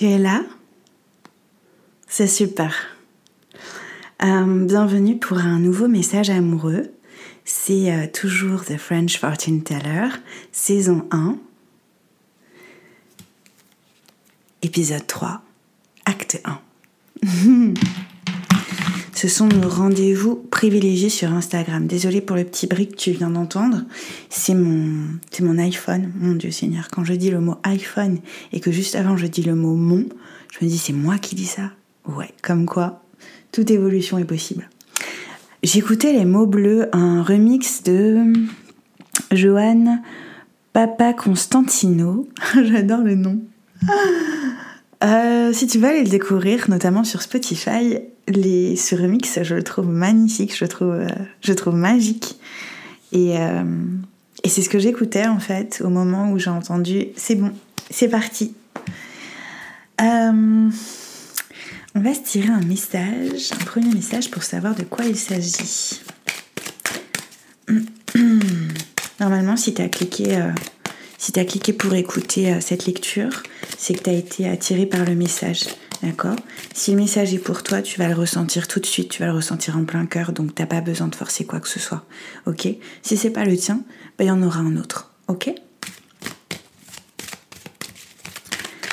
Tu es là? C'est super. Euh, bienvenue pour un nouveau message amoureux. C'est euh, toujours The French Fortune Teller, saison 1, épisode 3, acte 1. Ce sont nos rendez-vous privilégiés sur Instagram. Désolée pour le petit brick que tu viens d'entendre. C'est mon, c'est mon iPhone. Mon Dieu Seigneur. Quand je dis le mot iPhone et que juste avant je dis le mot mon, je me dis c'est moi qui dis ça. Ouais, comme quoi, toute évolution est possible. J'écoutais les mots bleus, un remix de Johan Papa Constantino. J'adore le nom. Euh, si tu veux aller le découvrir, notamment sur Spotify, les, ce remix, je le trouve magnifique, je le trouve, euh, magique. Et, euh, et c'est ce que j'écoutais en fait au moment où j'ai entendu c'est bon, c'est parti. on va se tirer un message, un premier message pour savoir de quoi il s'agit. Normalement, si tu as cliqué si tu as cliqué pour écouter euh, cette lecture, c'est que tu as été attiré par le message. D'accord Si le message est pour toi, tu vas le ressentir tout de suite, tu vas le ressentir en plein cœur, donc t'as pas besoin de forcer quoi que ce soit. Ok Si c'est pas le tien, ben, il y en aura un autre. Ok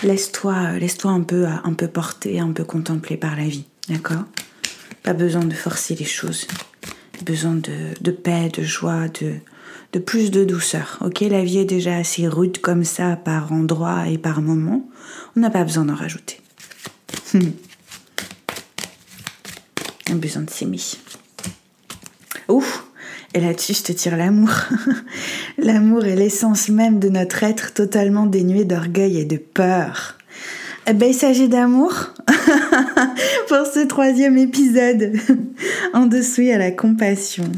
Laisse-toi laisse un, peu, un peu porter, un peu contempler par la vie. D'accord Pas besoin de forcer les choses. Besoin de, de paix, de joie, de, de plus de douceur. Ok, la vie est déjà assez rude comme ça par endroits et par moments. On n'a pas besoin d'en rajouter. On a besoin de s'aimer. Ouf Et là-dessus, je te tire l'amour. l'amour est l'essence même de notre être totalement dénué d'orgueil et de peur. Eh ben, il s'agit d'amour pour ce troisième épisode. en dessous, il y a la compassion.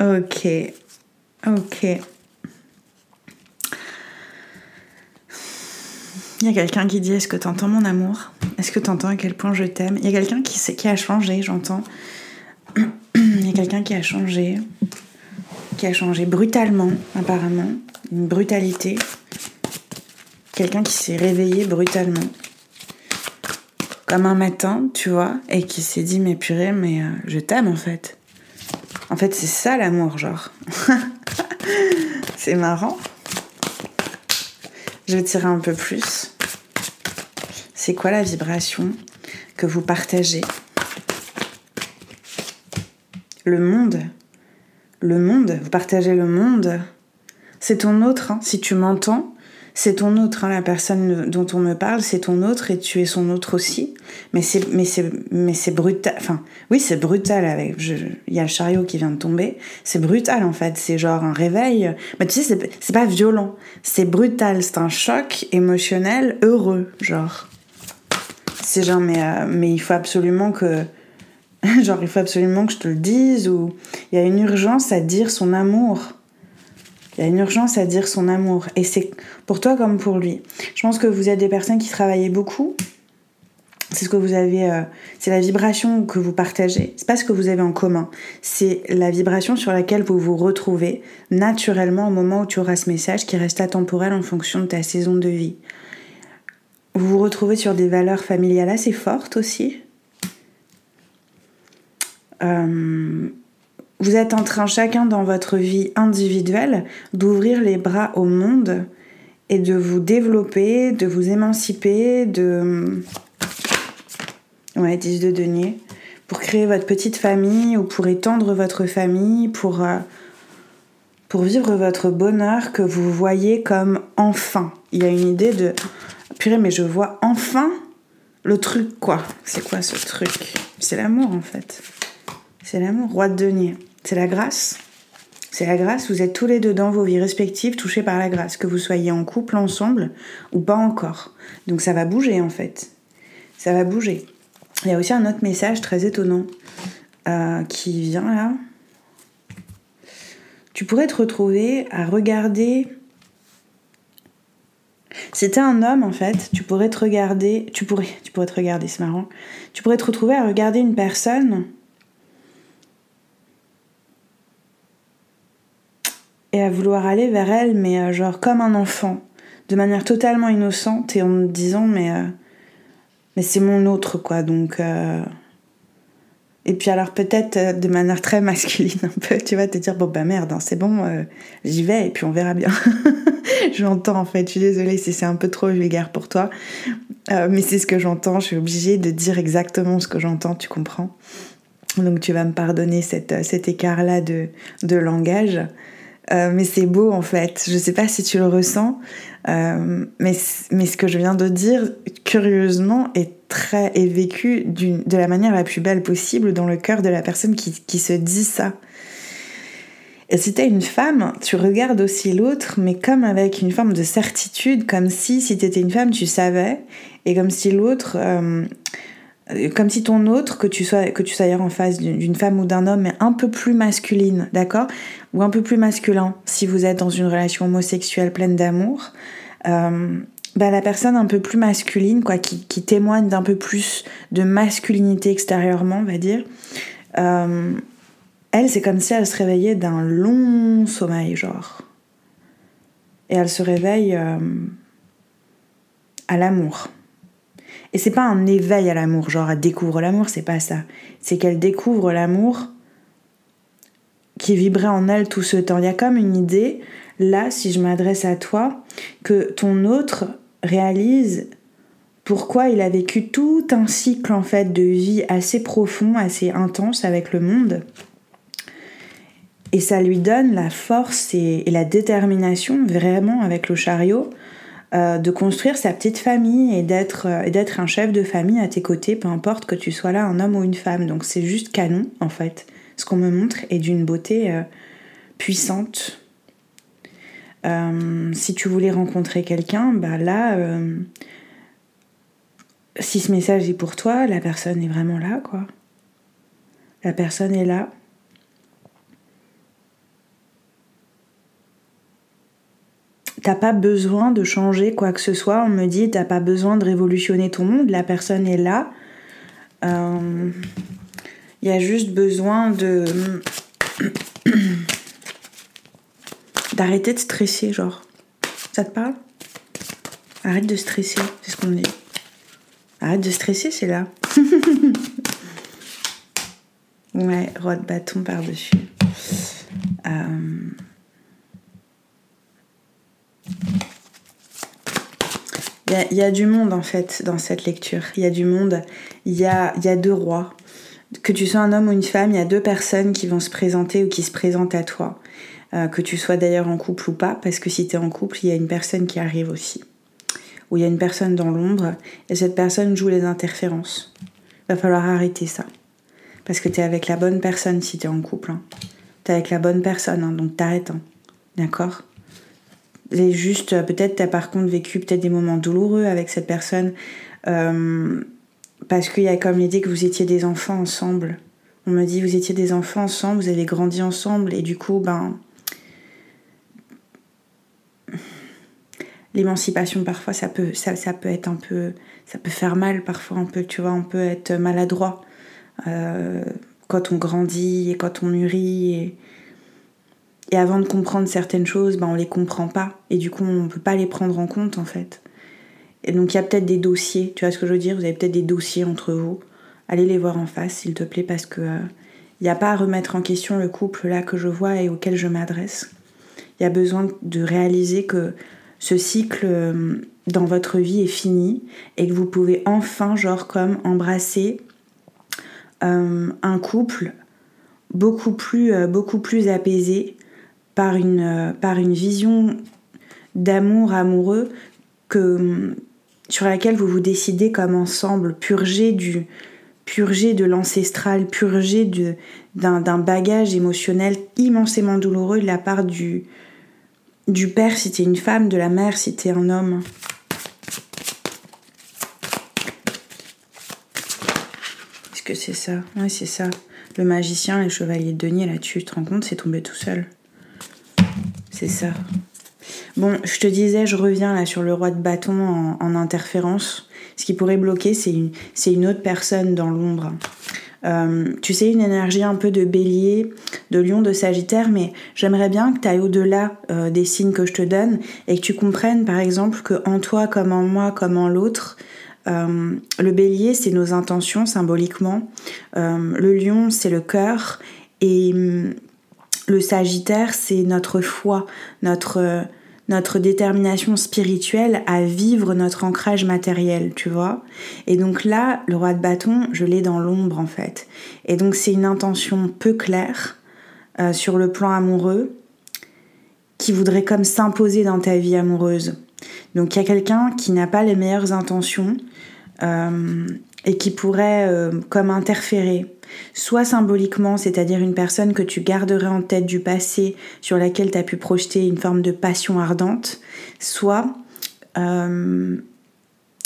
Ok. Ok. Il y a quelqu'un qui dit Est-ce que tu entends mon amour? Est-ce que tu entends à quel point je t'aime? Il y a quelqu'un qui, qui a changé, j'entends. Il y a quelqu'un qui a changé. Qui a changé brutalement, apparemment. Une brutalité. Quelqu'un qui s'est réveillé brutalement. Comme un matin, tu vois, et qui s'est dit Mais purée, mais euh, je t'aime en fait. En fait, c'est ça l'amour, genre. c'est marrant. Je vais tirer un peu plus. C'est quoi la vibration que vous partagez? Le monde. Le monde, vous partagez le monde. C'est ton autre, hein. si tu m'entends, c'est ton autre, hein, la personne dont on me parle, c'est ton autre et tu es son autre aussi. Mais c'est, mais c'est, mais c'est brutal. Enfin, oui, c'est brutal. Il y a le chariot qui vient de tomber. C'est brutal en fait. C'est genre un réveil. Mais tu sais, c'est pas violent. C'est brutal. C'est un choc émotionnel heureux, genre. C'est genre, mais, euh, mais il faut absolument que. genre, il faut absolument que je te le dise ou il y a une urgence à dire son amour. Il y a une urgence à dire son amour. Et c'est pour toi comme pour lui. Je pense que vous êtes des personnes qui travaillent beaucoup. C'est ce que vous avez, euh, c'est la vibration que vous partagez. C'est pas ce que vous avez en commun. C'est la vibration sur laquelle vous vous retrouvez naturellement au moment où tu auras ce message qui reste atemporel en fonction de ta saison de vie. Vous vous retrouvez sur des valeurs familiales assez fortes aussi. Euh, vous êtes en train chacun dans votre vie individuelle d'ouvrir les bras au monde et de vous développer, de vous émanciper, de... Ouais, 10 de denier. Pour créer votre petite famille ou pour étendre votre famille, pour, euh, pour vivre votre bonheur que vous voyez comme enfin. Il y a une idée de... Purée, mais je vois enfin le truc, quoi. C'est quoi ce truc? C'est l'amour, en fait. C'est l'amour, roi de denier. C'est la grâce. C'est la grâce, vous êtes tous les deux dans vos vies respectives touchés par la grâce, que vous soyez en couple ensemble ou pas encore. Donc ça va bouger en fait. Ça va bouger. Il y a aussi un autre message très étonnant euh, qui vient là. Tu pourrais te retrouver à regarder. T'es un homme en fait, tu pourrais te regarder. Tu pourrais, tu pourrais te regarder, c'est marrant. Tu pourrais te retrouver à regarder une personne et à vouloir aller vers elle, mais euh, genre comme un enfant. de manière totalement innocente et en me disant mais, euh, mais c'est mon autre quoi. Donc. Euh, et puis alors peut-être euh, de manière très masculine un peu, tu vas te dire bon bah merde, hein, c'est bon, j'y vais et puis on verra bien. j'entends en fait, je suis désolée si c'est un peu trop vulgaire pour toi, mais c'est ce que j'entends, je suis obligée de dire exactement ce que j'entends, tu comprends? Donc tu vas me pardonner cet écart-là de langage. Euh, mais c'est beau en fait. Je sais pas si tu le ressens, euh, mais, mais ce que je viens de dire, curieusement, est très est vécu de la manière la plus belle possible dans le cœur de la personne qui, qui se dit ça. Et si t'es une femme, tu regardes aussi l'autre, mais comme avec une forme de certitude, comme si si t'étais une femme, tu savais, et comme si l'autre, euh, comme si ton autre, que tu sois, que tu sois en face d'une femme ou d'un homme, mais un peu plus masculine, d'accord? Ou un peu plus masculin, si vous êtes dans une relation homosexuelle pleine d'amour, euh, bah, la personne un peu plus masculine, quoi, qui, qui témoigne d'un peu plus de masculinité extérieurement, on va dire, euh, elle, c'est comme si elle se réveillait d'un long sommeil, genre. Et elle se réveille euh, à l'amour. Et c'est pas un éveil à l'amour, genre elle découvre l'amour, c'est pas ça. C'est qu'elle découvre l'amour qui vibrait en elle tout ce temps. Il y a comme une idée, là, si je m'adresse à toi, que ton autre réalise pourquoi il a vécu tout un cycle en fait de vie assez profond, assez intense avec le monde. Et ça lui donne la force et la détermination vraiment avec le chariot euh, de construire sa petite famille et d'être euh, d'être un chef de famille à tes côtés, peu importe que tu sois là un homme ou une femme. Donc c'est juste canon en fait. Ce qu'on me montre est d'une beauté euh, puissante. si tu voulais rencontrer quelqu'un, bah là, si ce message est pour toi, la personne est vraiment là, quoi. La personne est là. T'as pas besoin de changer quoi que ce soit. On me dit, t'as pas besoin de révolutionner ton monde, la personne est là. Il euh, y a juste besoin de. d'arrêter de stresser, genre. Ça te parle? Arrête de stresser, c'est ce qu'on dit. Arrête de stresser, c'est là. ouais, roi de bâton par-dessus. Euh... Il y, a du monde en fait dans cette lecture. Il y a du monde. Il y a, y a deux rois. Que tu sois un homme ou une femme, il y a deux personnes qui vont se présenter ou qui se présentent à toi. Euh, que tu sois d'ailleurs en couple ou pas, parce que si tu es en couple, il y a une personne qui arrive aussi. Ou il y a une personne dans l'ombre, et cette personne joue les interférences. Va falloir arrêter ça. Parce que tu es avec la bonne personne si tu es en couple. Hein. Tu es avec la bonne personne, hein, donc t'arrêtes. Hein. D'accord? C'est juste, euh, peut-être, tu as par contre vécu peut-être des moments douloureux avec cette personne, euh, parce qu'il y a comme l'idée que vous étiez des enfants ensemble. On me dit, vous étiez des enfants ensemble, vous avez grandi ensemble, et du coup, ben. L'émancipation, parfois, ça peut, ça, ça, peut être un peu. Ça peut faire mal, parfois, tu vois, on peut être maladroit euh, quand on grandit et quand on mûrit. Et, et avant de comprendre certaines choses, ben on les comprend pas. Et du coup, on peut pas les prendre en compte, en fait. Et donc, il y a peut-être des dossiers, tu vois ce que je veux dire? Vous avez peut-être des dossiers entre vous. Allez les voir en face, s'il te plaît, parce que il euh, n'y a pas à remettre en question le couple là que je vois et auquel je m'adresse. Il y a besoin de réaliser que ce cycle euh, dans votre vie est fini et que vous pouvez enfin, genre, comme embrasser euh, un couple beaucoup plus, beaucoup plus apaisé, par une, vision d'amour amoureux sur laquelle vous vous décidez comme ensemble, purger de l'ancestral, purger d'un bagage émotionnel immensément douloureux de la part du, du père si t'es une femme, de la mère si t'es un homme. Est-ce que c'est ça? Oui, c'est ça. Le magicien et le chevalier de denier là-dessus, tu te rends compte, c'est tombé tout seul. C'est ça. Bon, je te disais, je reviens là sur le roi de bâton en, interférence. Ce qui pourrait bloquer, c'est une, autre personne dans l'ombre. Euh, tu sais, une énergie un peu de bélier, de lion, de sagittaire, mais j'aimerais bien que tu ailles au-delà euh, des signes que je te donne et que tu comprennes, par exemple, que en toi, comme en moi, comme en l'autre, euh, le bélier, c'est nos intentions symboliquement. le lion, c'est le cœur. Et hum, le sagittaire, c'est notre foi, notre notre détermination spirituelle à vivre notre ancrage matériel, tu vois. Et donc là, le roi de bâton, je l'ai dans l'ombre en fait. Et donc c'est une intention peu claire euh, sur le plan amoureux qui voudrait comme s'imposer dans ta vie amoureuse. Donc il y a quelqu'un qui n'a pas les meilleures intentions euh, et qui pourrait euh, comme interférer soit symboliquement, c'est-à-dire une personne que tu garderais en tête du passé sur laquelle tu as pu projeter une forme de passion ardente, soit euh,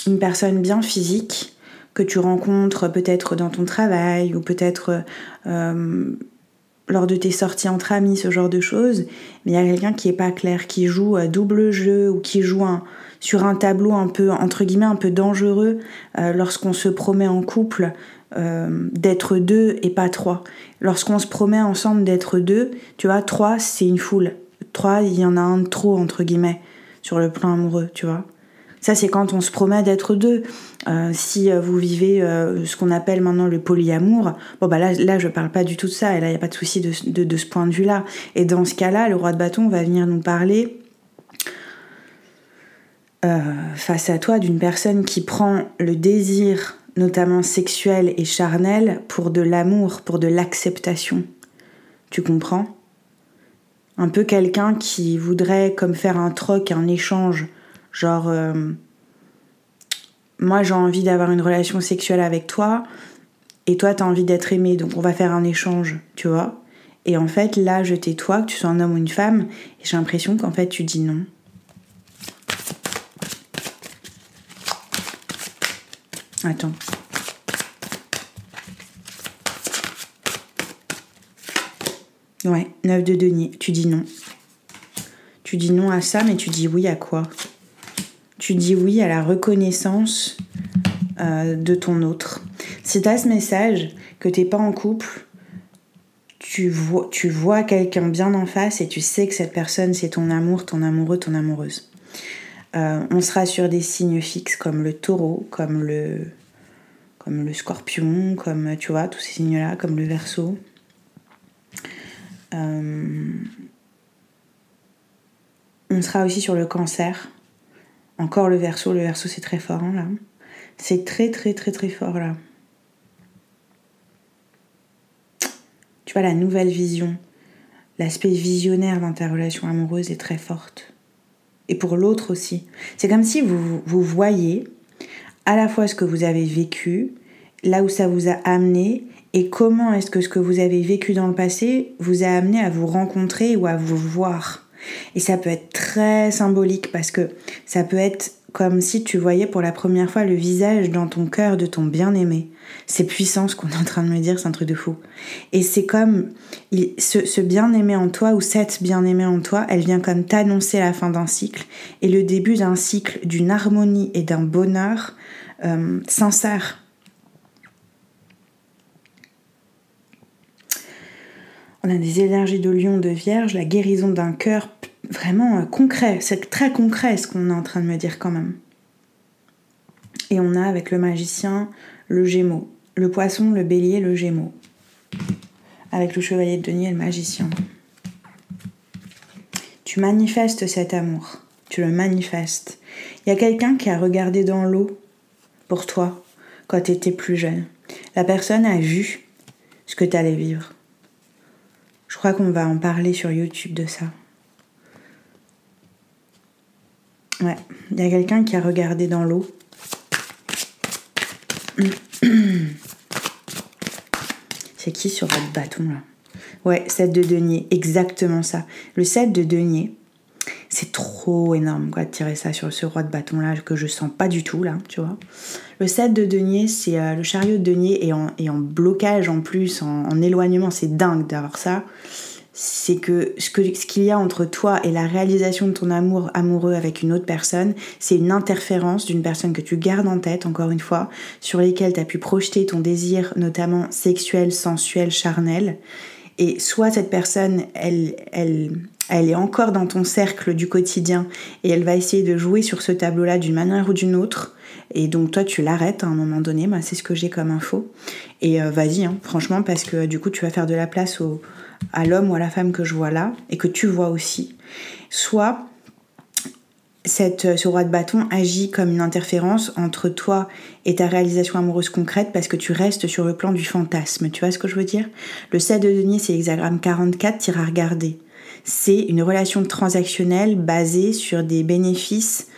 une personne bien physique que tu rencontres peut-être dans ton travail ou peut-être euh, lors de tes sorties entre amis, ce genre de choses, mais il y a quelqu'un qui est pas clair, qui joue à double jeu ou qui joue sur un tableau un peu entre un peu dangereux euh, lorsqu'on se promet en couple euh, d'être deux et pas trois. Lorsqu'on se promet ensemble d'être deux, tu vois, trois, c'est une foule. Trois, il y en a un de trop, entre guillemets, sur le plan amoureux, tu vois. Ça, c'est quand on se promet d'être deux. Euh, si euh, vous vivez ce qu'on appelle maintenant le polyamour, bon, bah là, là, je parle pas du tout de ça, et là, il n'y a pas de souci de, de, ce point de vue-là. Et dans ce cas-là, le roi de bâton va venir nous parler face à toi d'une personne qui prend le désir notamment sexuel et charnel, pour de l'amour, pour de l'acceptation. Tu comprends? Un peu quelqu'un qui voudrait comme faire un troc, un échange, genre euh, moi j'ai envie d'avoir une relation sexuelle avec toi et toi t'as envie d'être aimé, donc on va faire un échange, tu vois? Et en fait là je tais toi, que tu sois un homme ou une femme, et j'ai l'impression qu'en fait tu dis non. Attends. Ouais, 9 de denier. Tu dis non. Tu dis non à ça, mais tu dis oui à quoi? Tu dis oui à la reconnaissance euh, de ton autre. Si tu as ce message, que t'es pas en couple, tu vois quelqu'un bien en face et tu sais que cette personne, c'est ton amour, ton amoureux, ton amoureuse. Euh, on sera sur des signes fixes comme le taureau, comme le, comme le scorpion, comme tu vois, tous ces signes-là, comme le verso. Euh, on sera aussi sur le cancer. Encore le verso, le verso c'est très fort hein, là. C'est très très très très fort là. Tu vois, la nouvelle vision, l'aspect visionnaire dans ta relation amoureuse est très forte et pour l'autre aussi. C'est comme si vous, vous voyez à la fois ce que vous avez vécu, là où ça vous a amené, et comment est-ce que ce que vous avez vécu dans le passé vous a amené à vous rencontrer ou à vous voir. Et ça peut être très symbolique parce que ça peut être comme si tu voyais pour la première fois le visage dans ton cœur de ton bien-aimé. C'est puissant ce qu'on est en train de me dire, c'est un truc de fou. Et c'est comme ce, bien-aimé en toi ou cette bien-aimée en toi, elle vient comme t'annoncer la fin d'un cycle et le début d'un cycle d'une harmonie et d'un bonheur euh, sincère. On a des énergies de lion, de vierge, la guérison d'un cœur vraiment euh, concret. C'est très concret ce qu'on est en train de me dire quand même. Et on a avec le magicien le gémeau, le poisson, le bélier, le gémeau. Avec le chevalier de denier et le magicien. Tu manifestes cet amour. Tu le manifestes. Il y a quelqu'un qui a regardé dans l'eau pour toi quand tu étais plus jeune. La personne a vu ce que tu allais vivre. Je crois qu'on va en parler sur YouTube de ça. Ouais, il y a quelqu'un qui a regardé dans l'eau. C'est qui sur votre bâton là? Ouais, 7 de denier, exactement ça. Le 7 de denier, c'est trop énorme quoi de tirer ça sur ce roi de bâton là que je sens pas du tout là, tu vois. Le 7 de denier, c'est euh, le chariot de denier et en, en blocage en plus, en, éloignement, c'est dingue d'avoir ça. C'est que ce qu'il ce y a entre toi et la réalisation de ton amour amoureux avec une autre personne, c'est une interférence d'une personne que tu gardes en tête, encore une fois, sur lesquelles tu as pu projeter ton désir, notamment sexuel, sensuel, charnel. Et soit cette personne, elle, elle, elle est encore dans ton cercle du quotidien et elle va essayer de jouer sur ce tableau-là d'une manière ou d'une autre. Et donc toi, tu l'arrêtes à un moment donné, bah, c'est ce que j'ai comme info. Et euh, vas-y, hein, franchement, parce que du coup, tu vas faire de la place à l'homme ou à la femme que je vois là et que tu vois aussi. Soit cette, euh, ce roi de bâton agit comme une interférence entre toi et ta réalisation amoureuse concrète parce que tu restes sur le plan du fantasme. Tu vois ce que je veux dire? Le 7 de denier, c'est l'hexagramme 44, tire à regarder. C'est une relation transactionnelle basée sur des bénéfices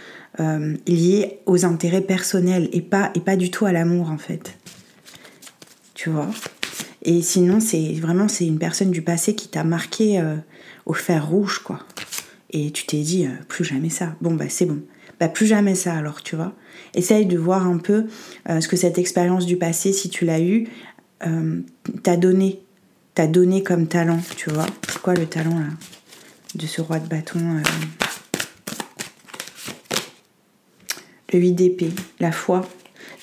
euh, liés aux intérêts personnels et pas, du tout à l'amour en fait. Tu vois? Et sinon, c'est vraiment c'est une personne du passé qui t'a marqué euh, au fer rouge, quoi. Et tu t'es dit, euh, plus jamais ça. Bon, bah c'est bon. Bah plus jamais ça alors, tu vois? Essaye de voir un peu ce que cette expérience du passé, si tu l'as eue, t'a donné. T'a donné comme talent, tu vois? C'est quoi le talent, là? De ce roi de bâton Le 8 d'épée, la foi,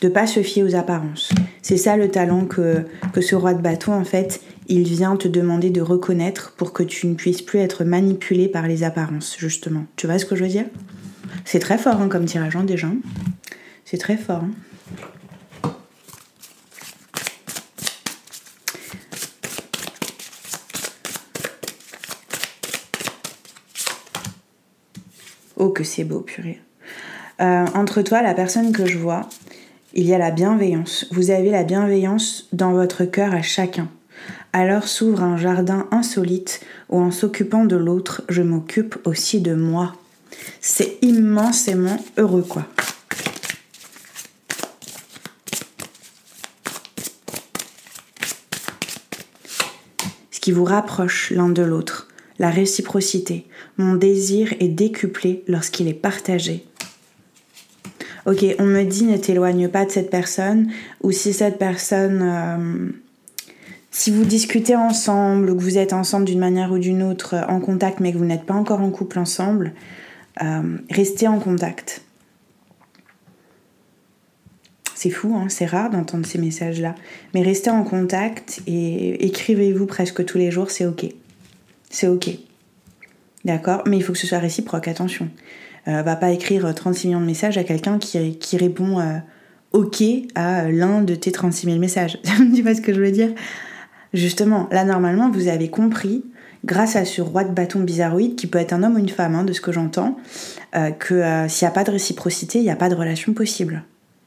de pas se fier aux apparences. C'est ça le talent que, ce roi de bâton, en fait, il vient te demander de reconnaître pour que tu ne puisses plus être manipulé par les apparences, justement. Tu vois ce que je veux dire? C'est très fort hein, comme tirage hein, déjà. C'est très fort. Hein. Oh, que c'est beau, purée. Euh, entre toi, la personne que je vois, il y a la bienveillance. Vous avez la bienveillance dans votre cœur à chacun. Alors s'ouvre un jardin insolite où en s'occupant de l'autre, je m'occupe aussi de moi. C'est immensément heureux quoi. Ce qui vous rapproche l'un de l'autre, la réciprocité. Mon désir est décuplé lorsqu'il est partagé ok, on me dit ne t'éloigne pas de cette personne, ou si cette personne, euh, si vous discutez ensemble, ou que vous êtes ensemble d'une manière ou d'une autre euh, en contact, mais que vous n'êtes pas encore en couple ensemble, euh, restez en contact. C'est fou, hein, c'est rare d'entendre ces messages-là. Mais restez en contact et écrivez-vous presque tous les jours, c'est ok. C'est ok. D'accord Mais il faut que ce soit réciproque, attention. Euh, va pas écrire 36 millions de messages à quelqu'un qui, qui, répond euh, OK à l'un de tes 36 000 messages. tu vois ce que je veux dire? Justement, là normalement, vous avez compris, grâce à ce roi de bâton bizarroïde, qui peut être un homme ou une femme, hein, de ce que j'entends, euh, que s'il n'y a pas de réciprocité, il n'y a pas de relation possible.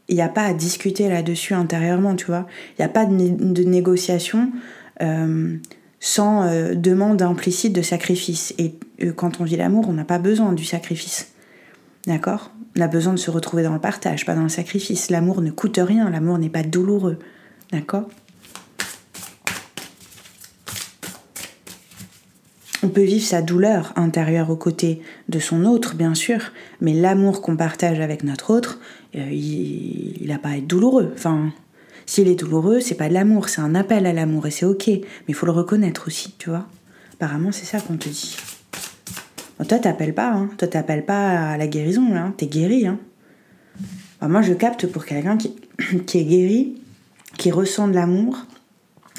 Il n'y a pas à discuter là-dessus intérieurement, tu vois. Il n'y a pas de, de négociation sans demande implicite de sacrifice. Et quand on vit l'amour, on n'a pas besoin du sacrifice. D'accord? On a besoin de se retrouver dans le partage, pas dans le sacrifice. L'amour ne coûte rien, l'amour n'est pas douloureux. D'accord? On peut vivre sa douleur intérieure aux côtés de son autre, bien sûr, mais l'amour qu'on partage avec notre autre, euh, il n'a pas à être douloureux. Enfin, s'il est douloureux, c'est pas de l'amour, c'est un appel à l'amour et c'est ok, mais il faut le reconnaître aussi, tu vois. Apparemment, c'est ça qu'on te dit toi, t'appelles pas, hein. Toi, t'appelles pas à la guérison, là. T'es guéri, hein. moi, je capte pour quelqu'un qui, qui est guéri, qui ressent de l'amour,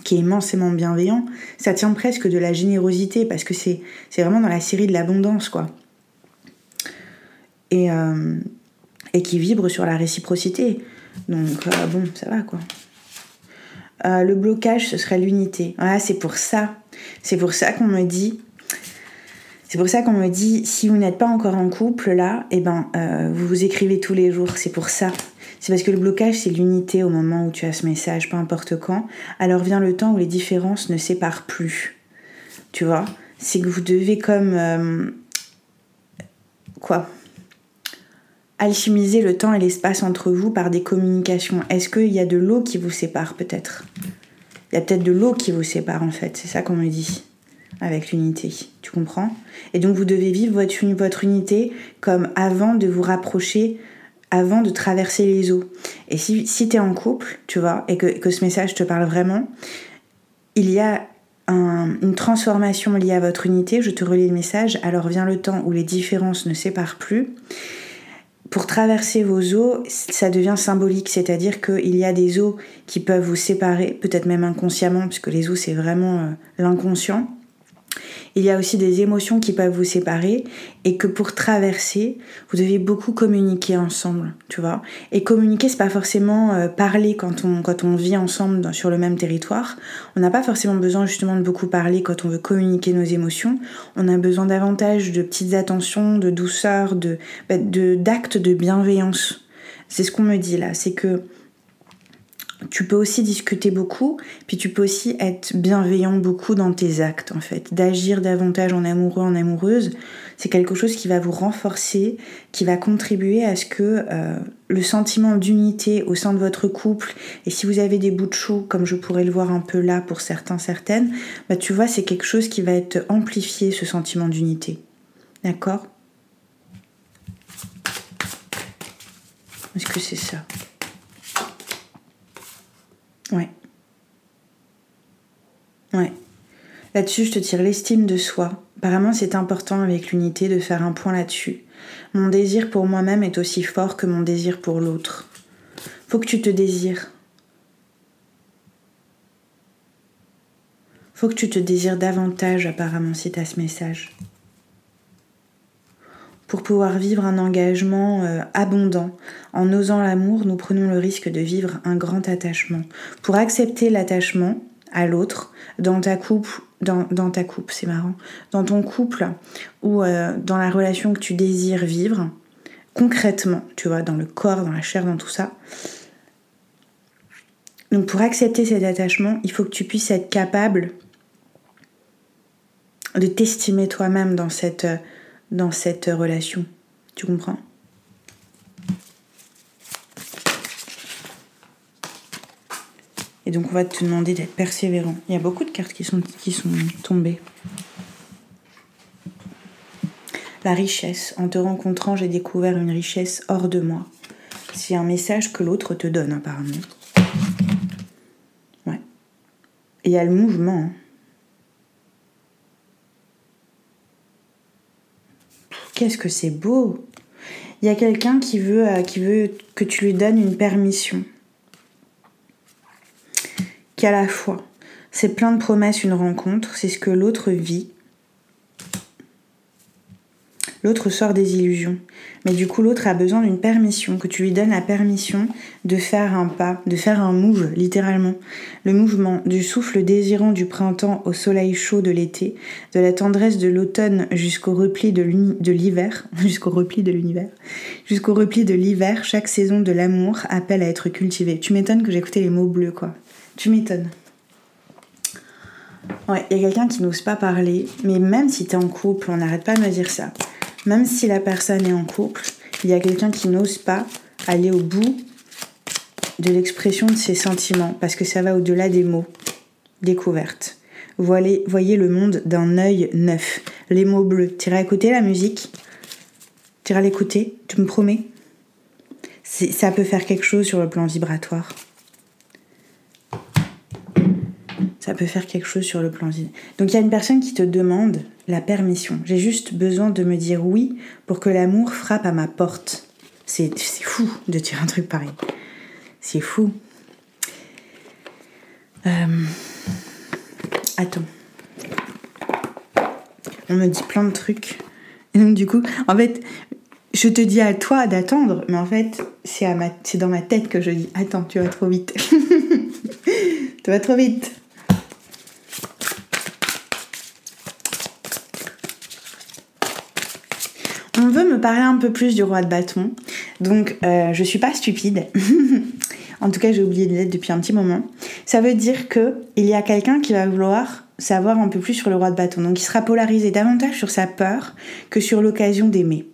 qui est immensément bienveillant, ça tient presque de la générosité, parce que c'est vraiment dans la série de l'abondance, quoi. Et, euh, et qui vibre sur la réciprocité. Donc, euh, bon, ça va, quoi. Euh, le blocage, ce serait l'unité. Voilà, c'est pour ça. C'est pour ça qu'on me dit c'est pour ça qu'on me dit, si vous n'êtes pas encore en couple, là, eh ben, euh, vous vous écrivez tous les jours. C'est pour ça. C'est parce que le blocage, c'est l'unité au moment où tu as ce message, peu importe quand. Alors vient le temps où les différences ne séparent plus. Tu vois? C'est que vous devez comme... Quoi? Alchimiser le temps et l'espace entre vous par des communications. Est-ce qu'il y a de l'eau qui vous sépare peut-être? Il y a peut-être de l'eau qui vous sépare en fait, c'est ça qu'on me dit avec l'unité. Tu comprends? Et donc vous devez vivre votre, votre unité comme avant de vous rapprocher, avant de traverser les eaux. Et si, si tu es en couple, tu vois, et que, que, ce message te parle vraiment, il y a une transformation liée à votre unité, je te relis le message, alors vient le temps où les différences ne séparent plus. Pour traverser vos eaux, ça devient symbolique, c'est-à-dire qu'il y a des eaux qui peuvent vous séparer, peut-être même inconsciemment, puisque les eaux c'est vraiment euh, l'inconscient il y a aussi des émotions qui peuvent vous séparer et que pour traverser, vous devez beaucoup communiquer ensemble, tu vois. Et communiquer, c'est pas forcément euh, parler quand on, quand on vit ensemble sur le même territoire. On n'a pas forcément besoin justement de beaucoup parler quand on veut communiquer nos émotions. On a besoin davantage de petites attentions, de douceur, de, bah, d'actes de bienveillance. C'est ce qu'on me dit là, c'est que tu peux aussi discuter beaucoup, puis tu peux aussi être bienveillant beaucoup dans tes actes en fait. D'agir davantage en amoureux, en amoureuse, c'est quelque chose qui va vous renforcer, qui va contribuer à ce que euh, le sentiment d'unité au sein de votre couple, et si vous avez des bouts de chou, comme je pourrais le voir un peu là pour certains, certaines, bah tu vois, c'est quelque chose qui va être amplifié, ce sentiment d'unité. D'accord? Est-ce que c'est ça? Ouais. Ouais. Là-dessus, je te tire l'estime de soi. Apparemment, c'est important avec l'unité de faire un point là-dessus. Mon désir pour moi-même est aussi fort que mon désir pour l'autre. Faut que tu te désires. Faut que tu te désires davantage, apparemment, si tu as ce message pour pouvoir vivre un engagement euh, abondant. En osant l'amour, nous prenons le risque de vivre un grand attachement. Pour accepter l'attachement à l'autre, dans ta couple, dans, ta coupe, c'est marrant, dans ton couple ou euh, dans la relation que tu désires vivre, concrètement, tu vois, dans le corps, dans la chair, dans tout ça. Donc pour accepter cet attachement, il faut que tu puisses être capable de t'estimer toi-même dans cette dans cette relation. Tu comprends? Et donc on va te demander d'être persévérant. Il y a beaucoup de cartes qui sont, tombées. La richesse. En te rencontrant, j'ai découvert une richesse hors de moi. C'est un message que l'autre te donne apparemment. Ouais. Et il y a le mouvement. Hein. Qu'est-ce que c'est beau. Il y a quelqu'un qui veut, euh, que tu lui donnes une permission. Qu'à la fois, c'est plein de promesses, une rencontre, c'est ce que l'autre vit, l'autre sort des illusions. Mais du coup, l'autre a besoin d'une permission, que tu lui donnes la permission de faire un pas, de faire un move, littéralement. Le mouvement du souffle désirant du printemps au soleil chaud de l'été, de la tendresse de l'automne jusqu'au repli de l'hiver, jusqu'au repli de l'univers, jusqu'au repli de l'hiver, chaque saison de l'amour appelle à être cultivée. Tu m'étonnes que j'écoutais les mots bleus, quoi. Tu m'étonnes. Ouais, il y a quelqu'un qui n'ose pas parler, mais même si t'es en couple, on n'arrête pas de me dire ça même si la personne est en couple, il y a quelqu'un qui n'ose pas aller au bout de l'expression de ses sentiments, parce que ça va au-delà des mots. Découverte. Voyez, le monde d'un œil neuf. Les mots bleus. Tu iras écouter la musique? Tu iras l'écouter? Tu me promets? Ça peut faire quelque chose sur le plan vibratoire. ça peut faire quelque chose sur le plan vie. Donc il y a une personne qui te demande permission. J'ai juste besoin de me dire oui pour que l'amour frappe à ma porte. C'est fou de dire un truc pareil. C'est fou. Euh, attends. On me dit plein de trucs. Et donc du coup, en fait, je te dis à toi d'attendre, mais en fait, c'est dans ma tête que je dis attends, tu vas trop vite. tu vas trop vite. Veut me parler un peu plus du roi de bâton. Donc, euh, je suis pas stupide. en tout cas, j'ai oublié de l'être depuis un petit moment. Ça veut dire que il y a quelqu'un qui va vouloir savoir un peu plus sur le roi de bâton. Donc, il sera polarisé davantage sur sa peur que sur l'occasion d'aimer.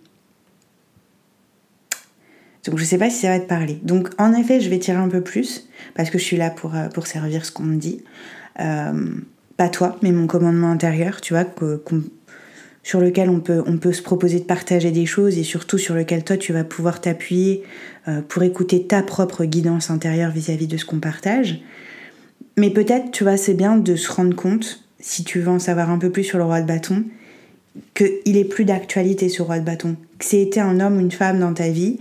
Donc, je sais pas si ça va te parler. Donc, en effet, je vais tirer un peu plus parce que je suis là pour, euh, servir ce qu'on me dit. Euh, pas toi, mais mon commandement intérieur, tu vois, qu'on sur lequel on peut, on peut se proposer de partager des choses et surtout sur lequel toi tu vas pouvoir t'appuyer euh, pour écouter ta propre guidance intérieure vis-à-vis de ce qu'on partage. Mais peut-être, tu vois, c'est bien de se rendre compte si tu veux en savoir un peu plus sur le roi de bâton, qu'il est plus d'actualité ce roi de bâton. Que c'est été un homme ou une femme dans ta vie,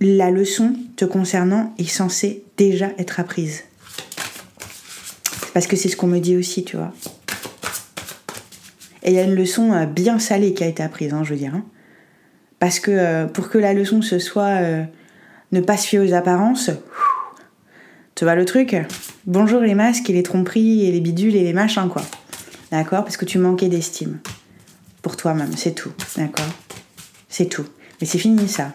la leçon te concernant est censée déjà être apprise. Parce que c'est ce qu'on me dit aussi, tu vois. Et il y a une leçon euh, bien salée qui a été apprise, hein, je veux dire. Hein. Parce que euh, pour que la leçon ce soit euh, ne pas se fier aux apparences, tu vois le truc? Bonjour les masques et les tromperies et les bidules et les machins, quoi. D'accord? Parce que tu manquais d'estime. Pour toi-même, c'est tout. D'accord? C'est tout. Mais c'est fini ça.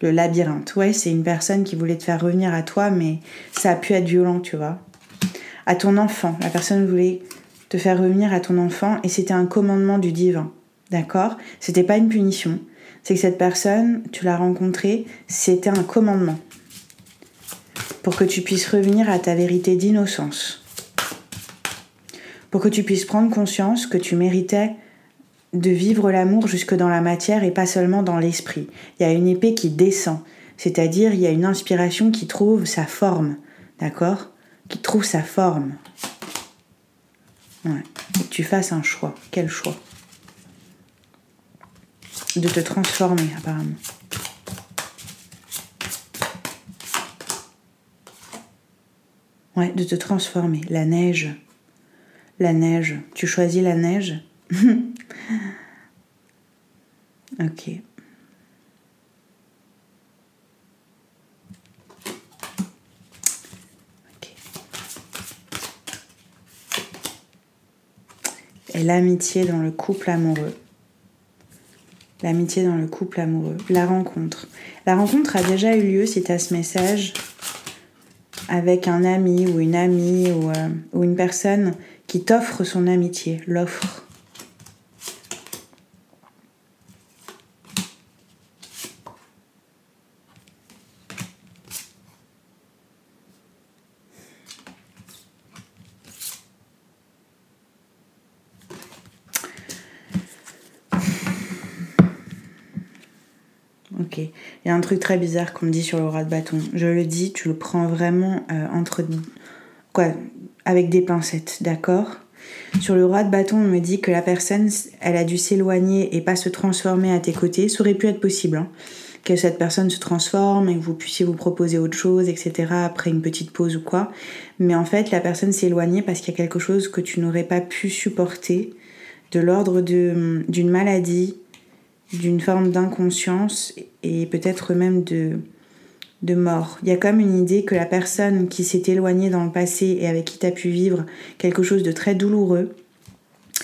Le labyrinthe. Ouais, c'est une personne qui voulait te faire revenir à toi, mais ça a pu être violent, tu vois. À ton enfant. La personne voulait te faire revenir à ton enfant et c'était un commandement du divin. D'accord? C'était pas une punition. C'est que cette personne, tu l'as rencontrée, c'était un commandement. Pour que tu puisses revenir à ta vérité d'innocence, pour que tu puisses prendre conscience que tu méritais de vivre l'amour jusque dans la matière et pas seulement dans l'esprit. Il y a une épée qui descend, c'est-à-dire il y a une inspiration qui trouve sa forme, d'accord? Qui trouve sa forme. Ouais. Et que tu fasses un choix. Quel choix? De te transformer apparemment. Ouais, de te transformer. La neige. La neige. Tu choisis la neige? Ok. Ok. Et l'amitié dans le couple amoureux l'amitié dans le couple amoureux, la rencontre. La rencontre a déjà eu lieu si tu as ce message avec un ami ou une amie ou, euh, ou une personne qui t'offre son amitié, l'offre. Il y a un truc très bizarre qu'on me dit sur le roi de bâton. Je le dis, tu le prends vraiment euh, entre. Quoi Avec des pincettes, d'accord? Sur le roi de bâton, on me dit que la personne, elle a dû s'éloigner et pas se transformer à tes côtés. Ça aurait pu être possible, hein, que cette personne se transforme et que vous puissiez vous proposer autre chose, etc. après une petite pause ou quoi. Mais en fait, la personne s'est éloignée parce qu'il y a quelque chose que tu n'aurais pas pu supporter, de l'ordre d'une maladie d'une forme d'inconscience et peut-être même de, de mort. Il y a comme une idée que la personne qui s'est éloignée dans le passé et avec qui tu as pu vivre quelque chose de très douloureux,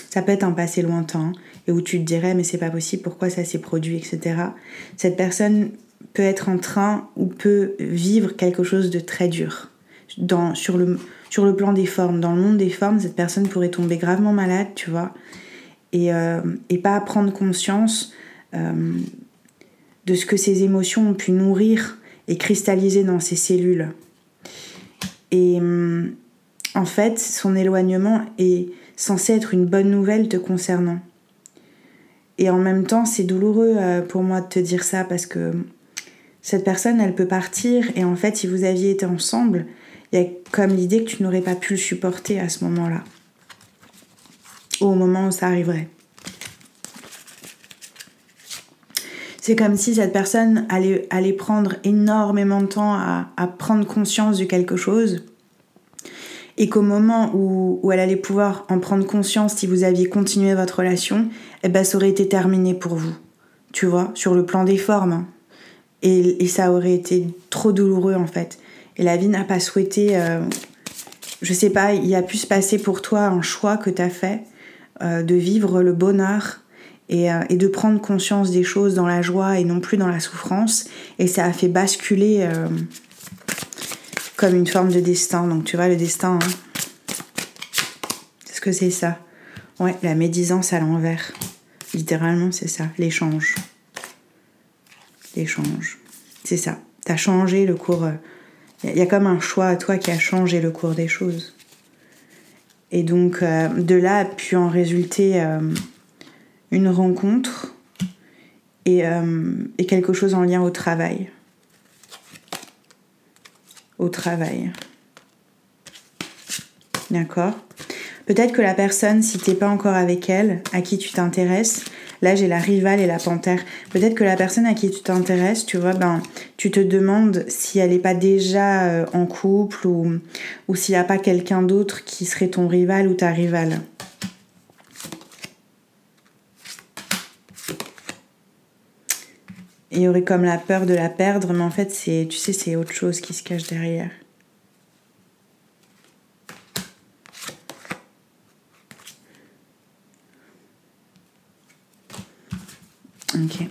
ça peut être un passé lointain et où tu te dirais mais c'est pas possible, pourquoi ça s'est produit, etc. Cette personne peut être en train ou peut vivre quelque chose de très dur. Dans, sur, le, sur le plan des formes, dans le monde des formes, cette personne pourrait tomber gravement malade, tu vois, et, euh, et pas prendre conscience euh, de ce que ces émotions ont pu nourrir et cristalliser dans ses cellules. Et euh, en fait, son éloignement est censé être une bonne nouvelle te concernant. Et en même temps, c'est douloureux euh, pour moi de te dire ça parce que cette personne, elle peut partir et en fait, si vous aviez été ensemble, il y a comme l'idée que tu n'aurais pas pu le supporter à ce moment-là. Au moment où ça arriverait. C'est comme si cette personne allait, allait prendre énormément de temps à, prendre conscience de quelque chose et qu'au moment où, elle allait pouvoir en prendre conscience si vous aviez continué votre relation, eh ben, ça aurait été terminé pour vous, tu vois, sur le plan des formes. Hein. Et, ça aurait été trop douloureux en fait. Et la vie n'a pas souhaité, euh, je sais pas, il a pu se passer pour toi un choix que tu as fait euh, de vivre le bonheur euh, et, de prendre conscience des choses dans la joie et non plus dans la souffrance. Et ça a fait basculer euh, comme une forme de destin. Donc tu vois, le destin, hein. ce que c'est ça? Ouais, la médisance à l'envers. Littéralement, c'est ça, l'échange. L'échange. C'est ça. T'as changé le cours. Il euh, y a comme un choix à toi qui a changé le cours des choses. Et donc, de là a pu en résulter une rencontre euh, et, quelque chose en lien au travail. Au travail. D'accord Peut-être que la personne, si t'es pas encore avec elle, à qui tu t'intéresses, là j'ai la rivale et la panthère. Peut-être que la personne à qui tu t'intéresses, tu vois, ben, tu te demandes si elle n'est pas déjà euh, en couple ou, ou s'il n'y a pas quelqu'un d'autre qui serait ton rival ou ta rivale. Il y aurait comme la peur de la perdre, mais en fait, c'est, tu sais, c'est autre chose qui se cache derrière. Ok.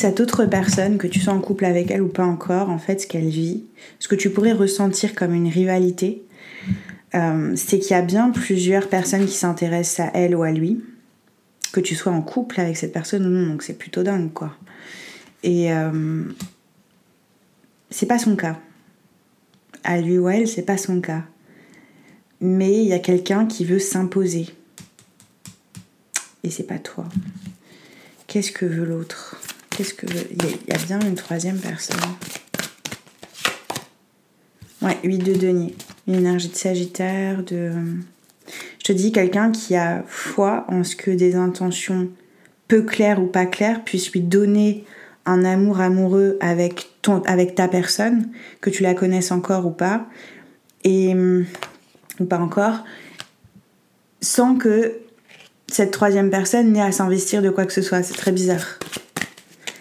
Cette autre personne, que tu sois en couple avec elle ou pas encore, en fait, ce qu'elle vit, ce que tu pourrais ressentir comme une rivalité, euh, c'est qu'il y a bien plusieurs personnes qui s'intéressent à elle ou à lui, que tu sois en couple avec cette personne ou non, donc c'est plutôt dingue, quoi. Et euh, c'est pas son cas. À lui ou à elle, c'est pas son cas. Mais il y a quelqu'un qui veut s'imposer. Et c'est pas toi. Qu'est-ce que veut l'autre? Qu'est-ce que. Il y a bien une troisième personne. Ouais, 8 de denier. Une énergie de sagittaire, de... Je te dis, quelqu'un qui a foi en ce que des intentions peu claires ou pas claires puissent lui donner un amour amoureux avec, avec ta personne, que tu la connaisses encore ou pas, et ou pas encore, sans que cette troisième personne n'ait à s'investir de quoi que ce soit. C'est très bizarre.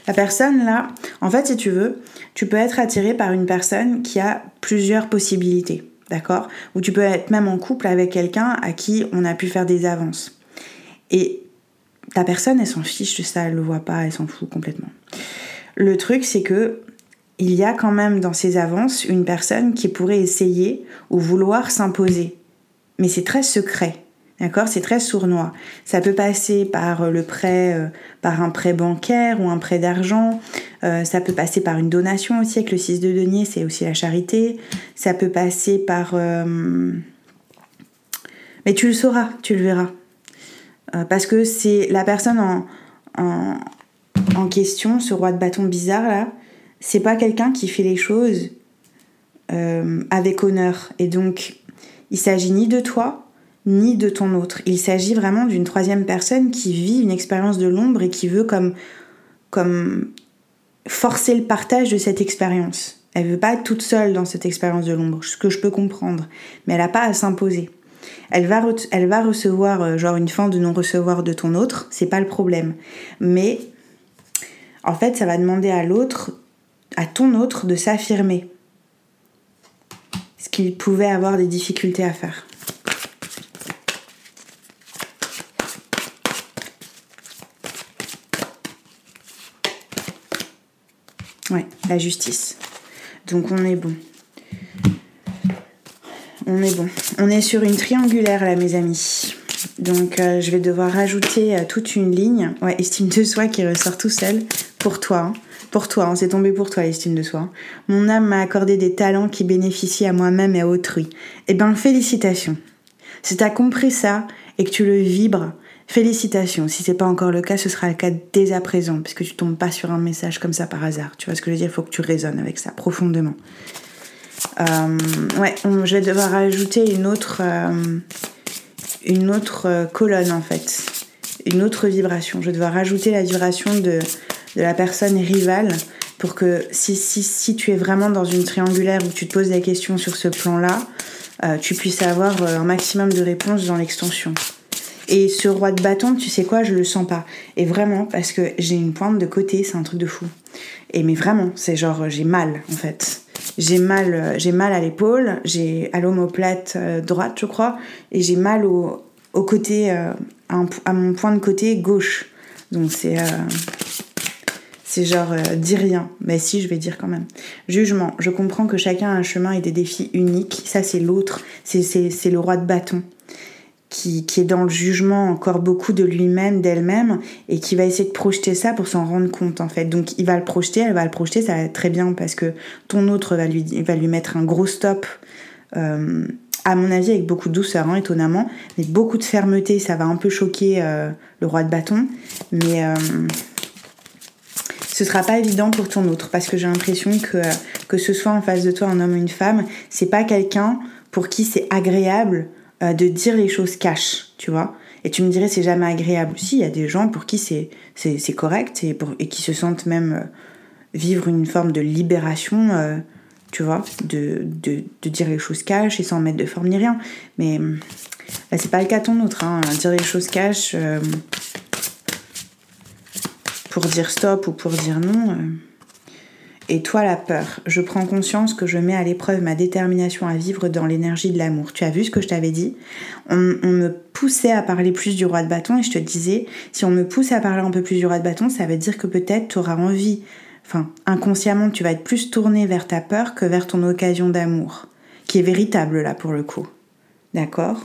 La personne là, en fait, si tu veux, tu peux être attiré par une personne qui a plusieurs possibilités, d'accord? Ou tu peux être même en couple avec quelqu'un à qui on a pu faire des avances. Et ta personne, elle s'en fiche de ça, elle le voit pas, elle s'en fout complètement. Le truc, c'est que il y a quand même dans ces avances une personne qui pourrait essayer ou vouloir s'imposer. Mais c'est très secret. D'accord? C'est très sournois. Ça peut passer par euh, euh, par un prêt bancaire ou un prêt d'argent. Euh, ça peut passer par une donation aussi avec le 6 de denier, c'est aussi la charité. Ça peut passer par... Mais tu le sauras, tu le verras. parce que c'est la personne en, en, en, question, ce roi de bâton bizarre là, c'est pas quelqu'un qui fait les choses avec honneur. Et donc, il s'agit ni de toi, ni de ton autre. Il s'agit vraiment d'une troisième personne qui vit une expérience de l'ombre et qui veut comme, comme forcer le partage de cette expérience. Elle veut pas être toute seule dans cette expérience de l'ombre, ce que je peux comprendre, mais elle n'a pas à s'imposer. Elle va, elle va recevoir euh, genre une fin de non-recevoir de ton autre, c'est pas le problème. Mais en fait, ça va demander à l'autre, à ton autre, de s'affirmer. Ce qu'il pouvait avoir des difficultés à faire. Ouais, la justice. Donc on est bon. On est bon. On est sur une triangulaire là, mes amis. Donc euh, je vais devoir rajouter euh, toute une ligne. Ouais, estime de soi qui ressort tout seul. Pour toi. Hein. Pour toi, hein. s'est tombé pour toi l'estime de soi. Mon âme m'a accordé des talents qui bénéficient à moi-même et à autrui. Eh ben félicitations. Si t'as compris ça et que tu le vibres, Félicitations. Si c'est pas encore le cas, ce sera le cas dès à présent, puisque tu tombes pas sur un message comme ça par hasard. Tu vois ce que je veux dire? Il faut que tu résonnes avec ça profondément. Euh, ouais, je vais devoir ajouter une autre, euh, euh, colonne en fait, une autre vibration. Je vais devoir rajouter la vibration de, la personne rivale pour que si, tu es vraiment dans une triangulaire où tu te poses des questions sur ce plan-là, tu puisses avoir un maximum de réponses dans l'extension. Et ce roi de bâton, tu sais quoi, je le sens pas. Et vraiment, parce que j'ai une pointe de côté, c'est un truc de fou. Et mais vraiment, c'est genre, j'ai mal en fait. J'ai mal, euh, j'ai mal à l'épaule, j'ai à l'omoplate euh, droite, je crois, et j'ai mal au, au côté, euh, à, mon point de côté gauche. Donc c'est C'est genre, dis rien. Mais si, je vais dire quand même. Jugement. Je comprends que chacun a un chemin et des défis uniques. Ça, c'est l'autre. C'est le roi de bâton. Qui, qui, est dans le jugement encore beaucoup de lui-même, d'elle-même, et qui va essayer de projeter ça pour s'en rendre compte, en fait. Donc, il va le projeter, elle va le projeter, ça va être très bien, parce que ton autre va lui, va lui mettre un gros stop. Euh, à mon avis, avec beaucoup de douceur, hein, étonnamment, mais beaucoup de fermeté, ça va un peu choquer euh, le roi de bâton, mais euh, ce sera pas évident pour ton autre, parce que j'ai l'impression que que ce soit en face de toi un homme ou une femme, c'est pas quelqu'un pour qui c'est agréable euh, de dire les choses cash, tu vois. Et tu me dirais c'est jamais agréable. Si, il y a des gens pour qui c'est c'est correct et, pour, et qui se sentent même vivre une forme de libération tu vois, de, de, de, dire les choses cash et sans mettre de forme ni rien. Mais bah, c'est pas le cas ton autre, hein. dire les choses cash euh, pour dire stop ou pour dire non. Et toi, la peur. Je prends conscience que je mets à l'épreuve ma détermination à vivre dans l'énergie de l'amour. Tu as vu ce que je t'avais dit? On, on, me poussait à parler plus du roi de bâton et je te disais, si on me pousse à parler un peu plus du roi de bâton, ça veut dire que peut-être tu auras envie enfin, inconsciemment, tu vas être plus tourné vers ta peur que vers ton occasion d'amour, qui est véritable là pour le coup. D'accord?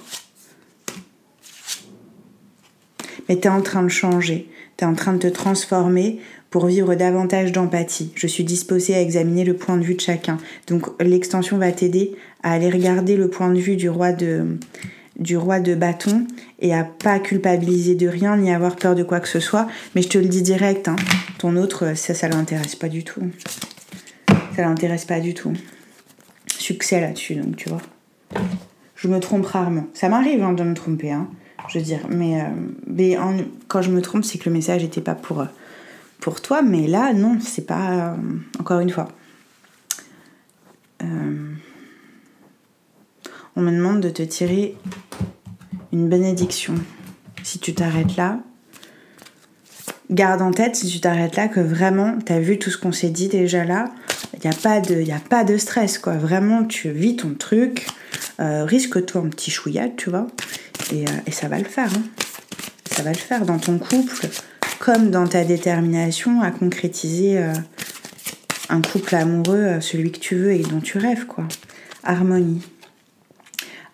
Mais tu es en train de changer, tu es en train de te transformer pour vivre davantage d'empathie. Je suis disposée à examiner le point de vue de chacun. Donc l'extension va t'aider à aller regarder le point de vue du roi de, du roi de bâton et à pas culpabiliser de rien ni avoir peur de quoi que ce soit. Mais je te le dis direct, hein, ton autre, ça, ça l'intéresse pas du tout. Ça l'intéresse pas du tout. Succès là-dessus, donc tu vois. Je me trompe rarement. Ça m'arrive hein, de me tromper, hein, je veux dire. Mais, euh, mais quand je me trompe, c'est que le message n'était pas pour, pour toi. Mais là, non, c'est pas. Euh, encore une fois. Euh, on me demande de te tirer une bénédiction. Si tu t'arrêtes là, garde en tête, si tu t'arrêtes là, que vraiment, tu as vu tout ce qu'on s'est dit déjà là. Il n'y a, pas de, a pas de stress, quoi. Vraiment, tu vis ton truc. Euh, risque-toi un petit chouillade, tu vois. Et, ça va le faire. Hein. Ça va le faire dans ton couple, comme dans ta détermination à concrétiser euh, un couple amoureux, celui que tu veux et dont tu rêves, quoi. Harmonie.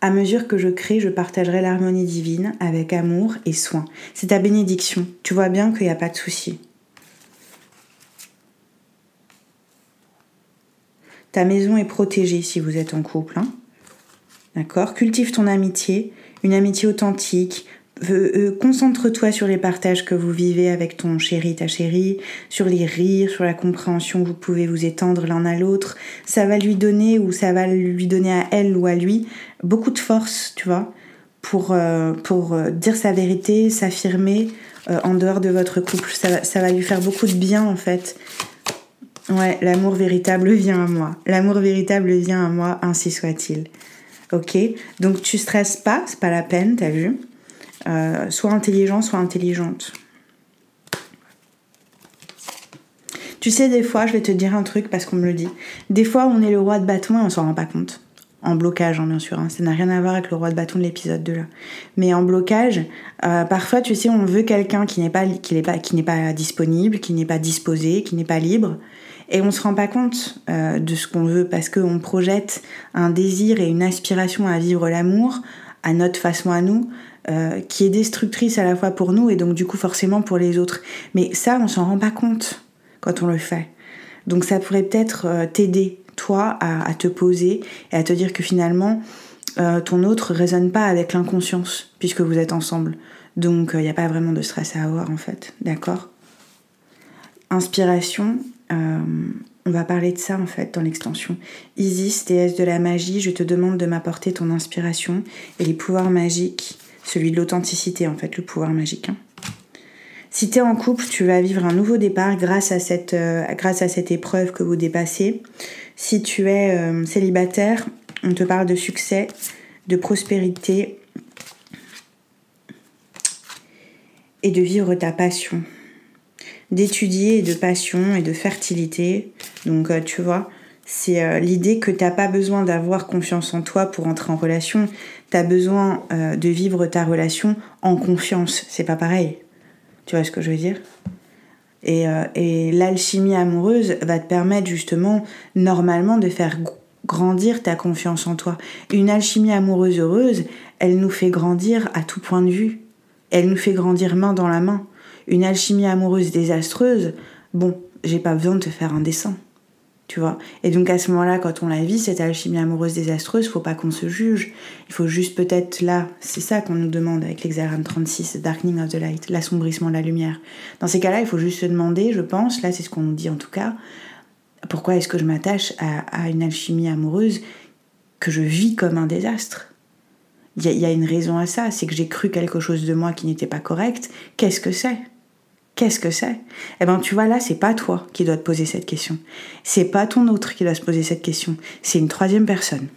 À mesure que je crée, je partagerai l'harmonie divine avec amour et soin. C'est ta bénédiction. Tu vois bien qu'il n'y a pas de souci. Ta maison est protégée si vous êtes en couple. Hein. D'accord? Cultive ton amitié, une amitié authentique, euh, concentre-toi sur les partages que vous vivez avec ton chéri, ta chérie, sur les rires, sur la compréhension que vous pouvez vous étendre l'un à l'autre. Ça va lui donner ou ça va lui donner à elle ou à lui beaucoup de force, tu vois, pour, euh, pour euh, dire sa vérité, s'affirmer en dehors de votre couple. Ça, ça va lui faire beaucoup de bien en fait. Ouais, l'amour véritable vient à moi. L'amour véritable vient à moi, ainsi soit-il. Ok? Donc tu stresses pas, c'est pas la peine, t'as vu? Euh, soit intelligent, soit intelligente. Tu sais, des fois, je vais te dire un truc parce qu'on me le dit. Des fois, on est le roi de bâton et on s'en rend pas compte. En blocage, hein, bien sûr. Hein. Ça n'a rien à voir avec le roi de bâton de l'épisode 2 là. Mais en blocage, euh, parfois, tu sais, on veut quelqu'un qui n'est pas, qui n'est pas, qui n'est pas disponible, qui n'est pas disposé, qui n'est pas libre. Et on se rend pas compte euh, de ce qu'on veut parce qu'on projette un désir et une aspiration à vivre l'amour à notre façon à nous, euh, qui est destructrice à la fois pour nous et donc du coup forcément pour les autres. Mais ça, on s'en rend pas compte quand on le fait. Donc ça pourrait peut-être euh, t'aider, toi, à, te poser et à te dire que finalement, euh, ton autre résonne pas avec l'inconscience puisque vous êtes ensemble. Donc il n'y a pas vraiment de stress à avoir en fait, d'accord? Inspiration, on va parler de ça en fait dans l'extension. Isis, déesse de la magie, je te demande de m'apporter ton inspiration et les pouvoirs magiques celui de l'authenticité en fait, le pouvoir magique. Hein. Si tu es en couple, tu vas vivre un nouveau départ grâce à cette, euh, épreuve que vous dépassez. Si tu es euh, célibataire, on te parle de succès, de prospérité et de vivre ta passion. D'étudier et de passion et de fertilité. Donc euh, tu vois, c'est euh, l'idée que tu n'as pas besoin d'avoir confiance en toi pour entrer en relation. Tu as besoin euh, de vivre ta relation en confiance. C'est pas pareil. Tu vois ce que je veux dire? Et, euh, et l'alchimie amoureuse va te permettre justement, normalement, de faire grandir ta confiance en toi. Une alchimie amoureuse heureuse, elle nous fait grandir à tout point de vue. Elle nous fait grandir main dans la main. Une alchimie amoureuse désastreuse, bon, j'ai pas besoin de te faire un dessin tu vois. Et donc à ce moment-là, quand on la vit, cette alchimie amoureuse désastreuse, faut pas qu'on se juge. Il faut juste peut-être là, c'est ça qu'on nous demande avec l'hexagramme 36, Darkening of the Light, l'assombrissement de la lumière. Dans ces cas-là, il faut juste se demander, je pense, là c'est ce qu'on nous dit en tout cas, pourquoi est-ce que je m'attache à, une alchimie amoureuse que je vis comme un désastre? Il y, y a une raison à ça, c'est que j'ai cru quelque chose de moi qui n'était pas correct. Qu'est-ce que c'est? Qu'est-ce que c'est? Eh ben, tu vois, là, c'est pas toi qui dois te poser cette question. C'est pas ton autre qui doit se poser cette question. C'est une troisième personne.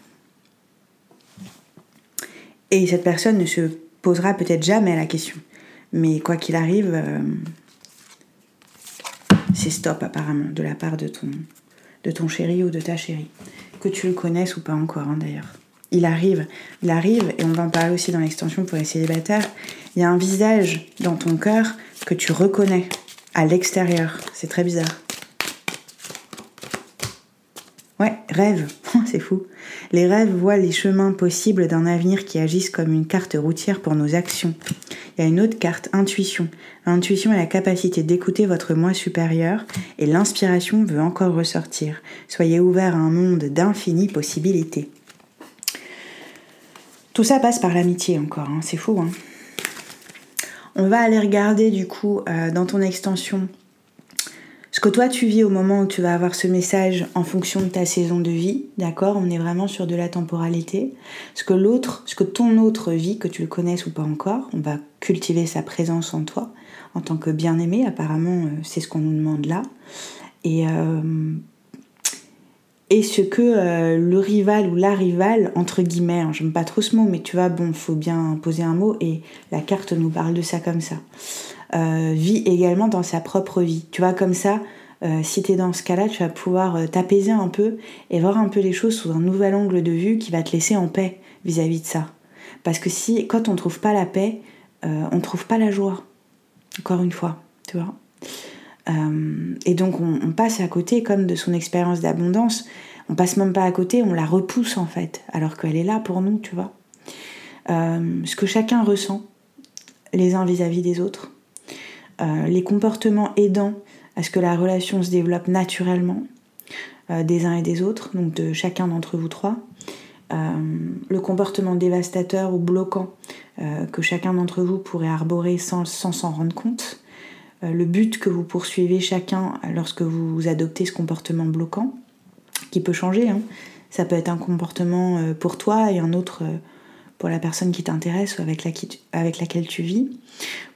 Et cette personne ne se posera peut-être jamais la question. Mais quoi qu'il arrive, euh, c'est stop apparemment de la part de ton, de ton chéri ou de ta chérie. Que tu le connaisses ou pas encore, hein, d'ailleurs. Il arrive, il arrive, et on va en parler aussi dans l'extension pour les célibataires. Il y a un visage dans ton cœur que tu reconnais à l'extérieur. C'est très bizarre. Ouais, rêve, c'est fou. Les rêves voient les chemins possibles d'un avenir qui agissent comme une carte routière pour nos actions. Il y a une autre carte, intuition. L'intuition est la capacité d'écouter votre moi supérieur et l'inspiration veut encore ressortir. Soyez ouvert à un monde d'infinies possibilités. Tout ça passe par l'amitié encore, hein. c'est fou. Hein. On va aller regarder du coup euh, dans ton extension ce que toi tu vis au moment où tu vas avoir ce message en fonction de ta saison de vie, d'accord? On est vraiment sur de la temporalité. Ce que l'autre, ce que ton autre vit, que tu le connaisses ou pas encore, on va cultiver sa présence en toi en tant que bien-aimé. Apparemment, euh, c'est ce qu'on nous demande là. Et euh, et ce que euh, le rival ou la rivale, entre guillemets, hein, j'aime pas trop ce mot, mais tu vois, bon, faut bien poser un mot, et la carte nous parle de ça comme ça, euh, vit également dans sa propre vie. Tu vois, comme ça, euh, si tu es dans ce cas-là, tu vas pouvoir t'apaiser un peu et voir un peu les choses sous un nouvel angle de vue qui va te laisser en paix vis-à-vis de ça. Parce que si, quand on trouve pas la paix, on trouve pas la joie. Encore une fois, tu vois. Euh, et donc on, passe à côté comme de son expérience d'abondance. On passe même pas à côté, on la repousse en fait, alors qu'elle est là pour nous, tu vois. Euh, ce que chacun ressent, les uns vis-à-vis des autres, euh, les comportements aidants à ce que la relation se développe naturellement des uns et des autres, donc de chacun d'entre vous trois. le comportement dévastateur ou bloquant que chacun d'entre vous pourrait arborer sans s'en rendre compte, le but que vous poursuivez chacun lorsque vous adoptez ce comportement bloquant, qui peut changer. Hein. Ça peut être un comportement euh, pour toi et un autre euh, pour la personne qui t'intéresse ou avec, laquelle tu vis.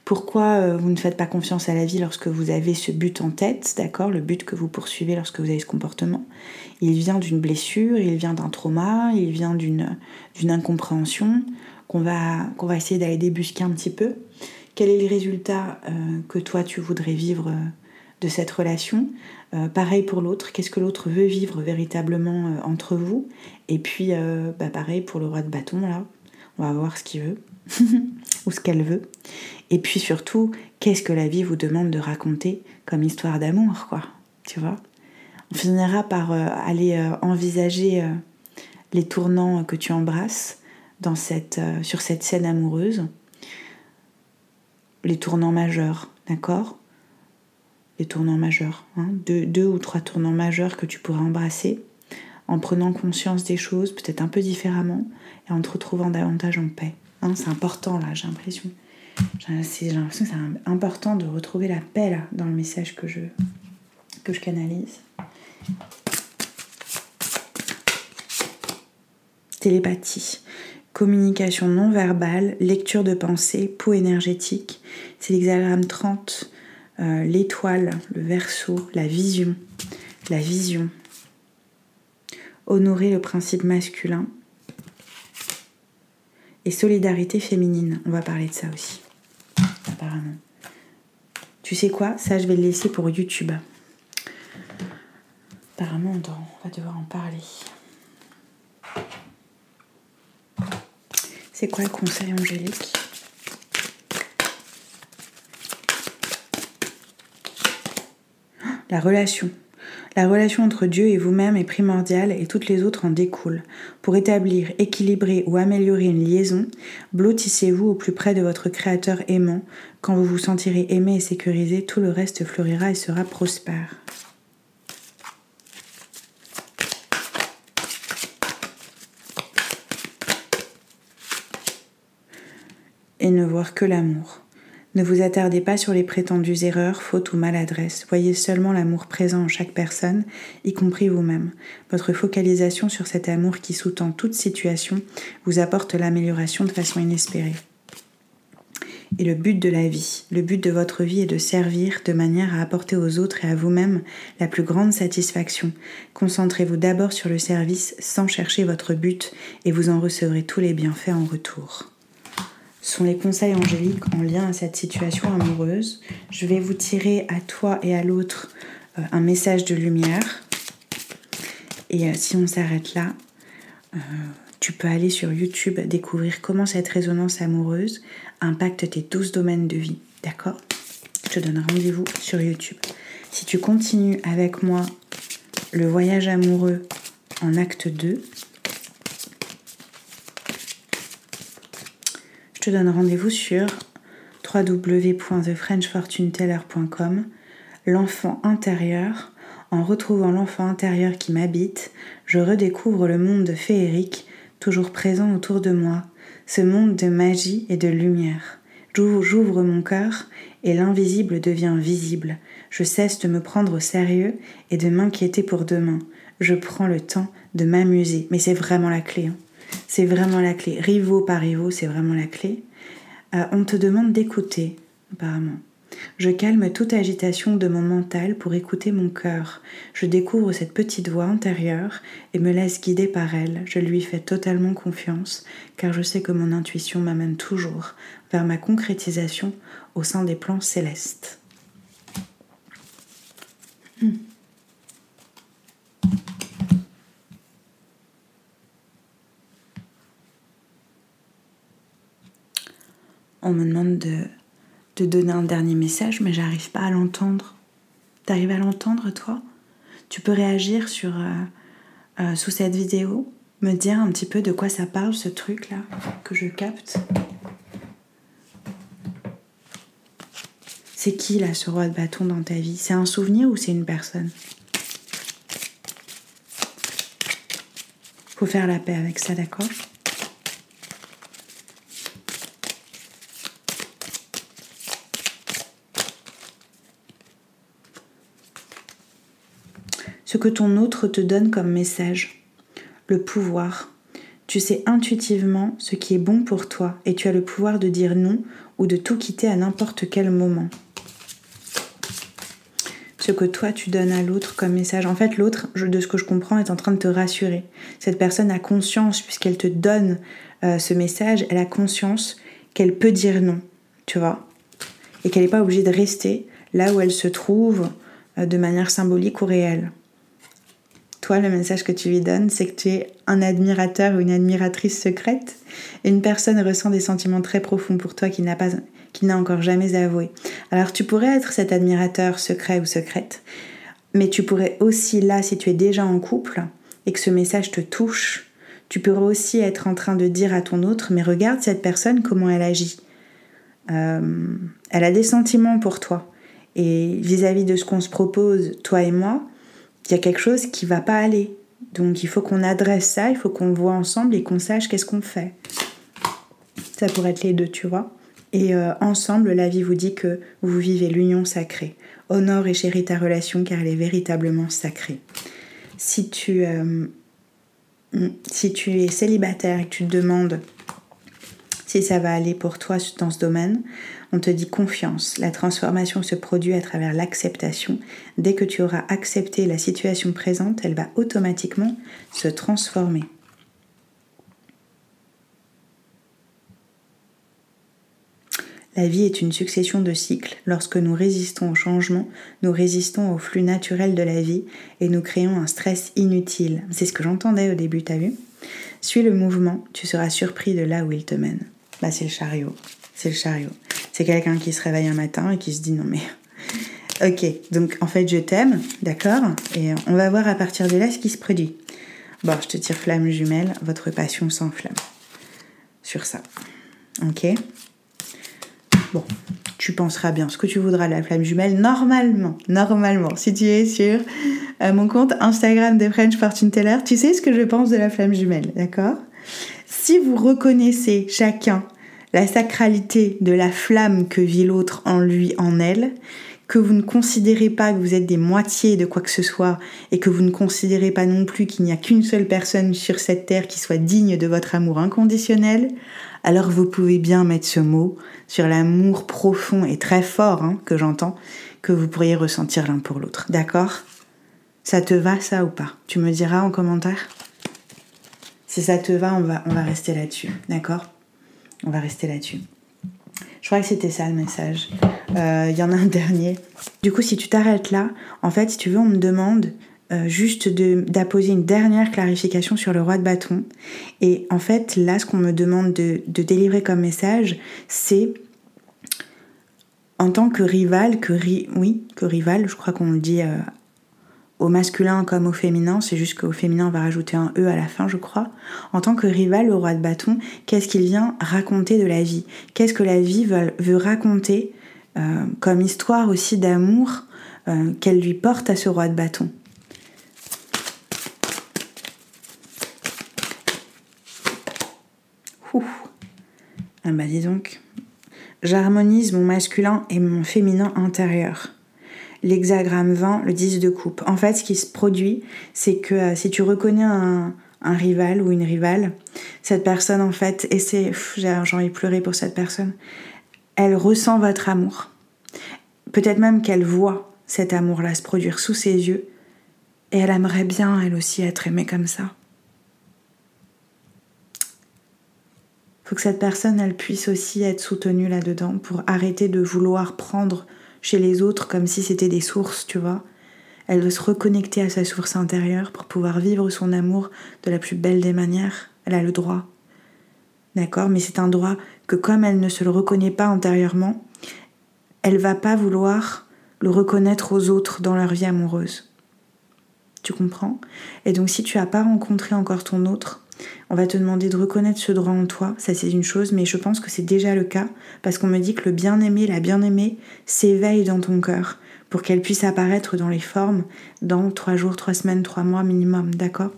Pourquoi vous ne faites pas confiance à la vie lorsque vous avez ce but en tête, d'accord Le but que vous poursuivez lorsque vous avez ce comportement? Il vient d'une blessure, il vient d'un trauma, il vient d'une incompréhension qu'on va, qu'on va essayer d'aller débusquer un petit peu quel est le résultat euh, que toi tu voudrais vivre euh, de cette relation? Euh, pareil pour l'autre, qu'est-ce que l'autre veut vivre véritablement entre vous? Et puis, bah, pareil pour le roi de bâton, là, on va voir ce qu'il veut ou ce qu'elle veut. Et puis surtout, qu'est-ce que la vie vous demande de raconter comme histoire d'amour, quoi. Tu vois? On finira par aller envisager les tournants que tu embrasses sur cette scène amoureuse les tournants majeurs, d'accord? Les tournants majeurs, hein deux, ou trois tournants majeurs que tu pourrais embrasser en prenant conscience des choses, peut-être un peu différemment, et en te retrouvant davantage en paix. Hein, c'est important là, j'ai l'impression. J'ai l'impression que c'est important de retrouver la paix là, dans le message que je, que je canalise. Télépathie communication non verbale, lecture de pensée, peau énergétique. C'est l'hexagramme 30, euh, l'étoile, le verso, la vision, la vision. Honorer le principe masculin. Et solidarité féminine, on va parler de ça aussi, apparemment. Tu sais quoi? Ça, je vais le laisser pour YouTube. Apparemment, on va devoir en parler. C'est quoi le conseil angélique? La relation. La relation entre Dieu et vous-même est primordiale et toutes les autres en découlent. Pour établir, équilibrer ou améliorer une liaison, blottissez-vous au plus près de votre Créateur aimant. Quand vous vous sentirez aimé et sécurisé, tout le reste fleurira et sera prospère. Ne voir que l'amour. Ne vous attardez pas sur les prétendues erreurs, fautes ou maladresses. Voyez seulement l'amour présent en chaque personne, y compris vous-même. Votre focalisation sur cet amour qui sous-tend toute situation vous apporte l'amélioration de façon inespérée. Et le but de la vie, le but de votre vie est de servir de manière à apporter aux autres et à vous-même la plus grande satisfaction. Concentrez-vous d'abord sur le service sans chercher votre but et vous en recevrez tous les bienfaits en retour sont les conseils angéliques en lien à cette situation amoureuse. Je vais vous tirer à toi et à l'autre euh, un message de lumière. Et euh, si on s'arrête là, euh, tu peux aller sur YouTube découvrir comment cette résonance amoureuse impacte tes 12 domaines de vie. D'accord? Je te donne rendez-vous sur YouTube. Si tu continues avec moi le voyage amoureux en acte 2, je te donne rendez-vous sur www.thefrenchfortuneteller.com. L'enfant intérieur. En retrouvant l'enfant intérieur qui m'habite, je redécouvre le monde féerique toujours présent autour de moi, ce monde de magie et de lumière. J'ouvre mon cœur et l'invisible devient visible. Je cesse de me prendre au sérieux et de m'inquiéter pour demain. Je prends le temps de m'amuser, mais c'est vraiment la clé. Hein. C'est vraiment la clé. Rivaux par rivaux, c'est vraiment la clé. Euh, on te demande d'écouter, apparemment. Je calme toute agitation de mon mental pour écouter mon cœur. Je découvre cette petite voix intérieure et me laisse guider par elle. Je lui fais totalement confiance car je sais que mon intuition m'amène toujours vers ma concrétisation au sein des plans célestes. Hmm. On me demande de, donner un dernier message, mais j'arrive pas à l'entendre. T'arrives à l'entendre, toi? Tu peux réagir sur, euh, euh, sous cette vidéo, me dire un petit peu de quoi ça parle, ce truc-là, que je capte? C'est qui, là, ce roi de bâton dans ta vie? C'est un souvenir ou c'est une personne? Faut faire la paix avec ça, d'accord? Ce que ton autre te donne comme message, le pouvoir. Tu sais intuitivement ce qui est bon pour toi et tu as le pouvoir de dire non ou de tout quitter à n'importe quel moment. Ce que toi tu donnes à l'autre comme message. En fait, l'autre, de ce que je comprends, est en train de te rassurer. Cette personne a conscience, puisqu'elle te donne euh, ce message, elle a conscience qu'elle peut dire non, tu vois, et qu'elle n'est pas obligée de rester là où elle se trouve euh, de manière symbolique ou réelle le message que tu lui donnes, c'est que tu es un admirateur ou une admiratrice secrète. Une personne ressent des sentiments très profonds pour toi qui n'a pas, qui n'a encore jamais avoué. Alors tu pourrais être cet admirateur secret ou secrète, mais tu pourrais aussi là, si tu es déjà en couple et que ce message te touche, tu pourrais aussi être en train de dire à ton autre, mais regarde cette personne, comment elle agit. Euh, elle a des sentiments pour toi. Et vis à -vis de ce qu'on se propose, toi et moi, il y a quelque chose qui va pas aller. Donc il faut qu'on adresse ça, il faut qu'on le voit ensemble et qu'on sache qu'est-ce qu'on fait. Ça pourrait être les deux, tu vois. Et euh, ensemble, la vie vous dit que vous vivez l'union sacrée. Honore et chéris ta relation car elle est véritablement sacrée. Si tu, euh, si tu es célibataire et que tu te demandes si ça va aller pour toi dans ce domaine, on te dit confiance. La transformation se produit à travers l'acceptation. Dès que tu auras accepté la situation présente, elle va automatiquement se transformer. La vie est une succession de cycles. Lorsque nous résistons au changement, nous résistons au flux naturel de la vie et nous créons un stress inutile. C'est ce que j'entendais au début, t'as vu? Suis le mouvement, tu seras surpris de là où il te mène. Bah, c'est le chariot. C'est le chariot. C'est quelqu'un qui se réveille un matin et qui se dit non mais Ok, donc en fait je t'aime, d'accord Et on va voir à partir de là ce qui se produit. Bon, je te tire flamme jumelle, votre passion s'enflamme. Sur ça. Ok Bon, tu penseras bien ce que tu voudras de la flamme jumelle. Normalement, normalement, si tu es sur euh, mon compte Instagram de French Fortune Teller, tu sais ce que je pense de la flamme jumelle, d'accord? Si vous reconnaissez chacun la sacralité de la flamme que vit l'autre en lui, en elle, que vous ne considérez pas que vous êtes des moitiés de quoi que ce soit et que vous ne considérez pas non plus qu'il n'y a qu'une seule personne sur cette terre qui soit digne de votre amour inconditionnel, alors vous pouvez bien mettre ce mot sur l'amour profond et très fort hein, que j'entends, que vous pourriez ressentir l'un pour l'autre. D'accord? Ça te va ça ou pas? Tu me diras en commentaire? Si ça te va, on va, on va rester là-dessus. D'accord? On va rester là-dessus. Je crois que c'était ça le message. Il euh, y en a un dernier. Du coup, si tu t'arrêtes là, en fait, si tu veux, on me demande euh, juste d'apposer une dernière clarification sur le roi de bâton. Et en fait, là, ce qu'on me demande de, délivrer comme message, c'est en tant que rival, que oui, que rival, je crois qu'on le dit euh, au masculin comme au féminin, c'est juste qu'au féminin on va rajouter un E à la fin, je crois. En tant que rival, le roi de bâton, qu'est-ce qu'il vient raconter de la vie? Qu'est-ce que la vie veut, raconter euh, comme histoire aussi d'amour euh, qu'elle lui porte à ce roi de bâton? Ouh. Ah bah dis donc. J'harmonise mon masculin et mon féminin intérieur l'hexagramme 20, le 10 de coupe. En fait, ce qui se produit, c'est que euh, si tu reconnais un, rival ou une rivale, cette personne, en fait, et c'est. J'ai envie de pleurer pour cette personne, elle ressent votre amour. Peut-être même qu'elle voit cet amour-là se produire sous ses yeux, et elle aimerait bien, elle aussi, être aimée comme ça. faut que cette personne, elle puisse aussi être soutenue là-dedans pour arrêter de vouloir prendre chez les autres comme si c'était des sources, tu vois. Elle veut se reconnecter à sa source intérieure pour pouvoir vivre son amour de la plus belle des manières. Elle a le droit. D'accord Mais c'est un droit que comme elle ne se le reconnaît pas intérieurement, elle va pas vouloir le reconnaître aux autres dans leur vie amoureuse. Tu comprends? Et donc si tu n'as pas rencontré encore ton autre, on va te demander de reconnaître ce droit en toi, ça c'est une chose, mais je pense que c'est déjà le cas, parce qu'on me dit que le bien-aimé, la bien-aimée, s'éveille dans ton cœur, pour qu'elle puisse apparaître dans les formes dans trois jours, trois semaines, trois mois minimum, d'accord?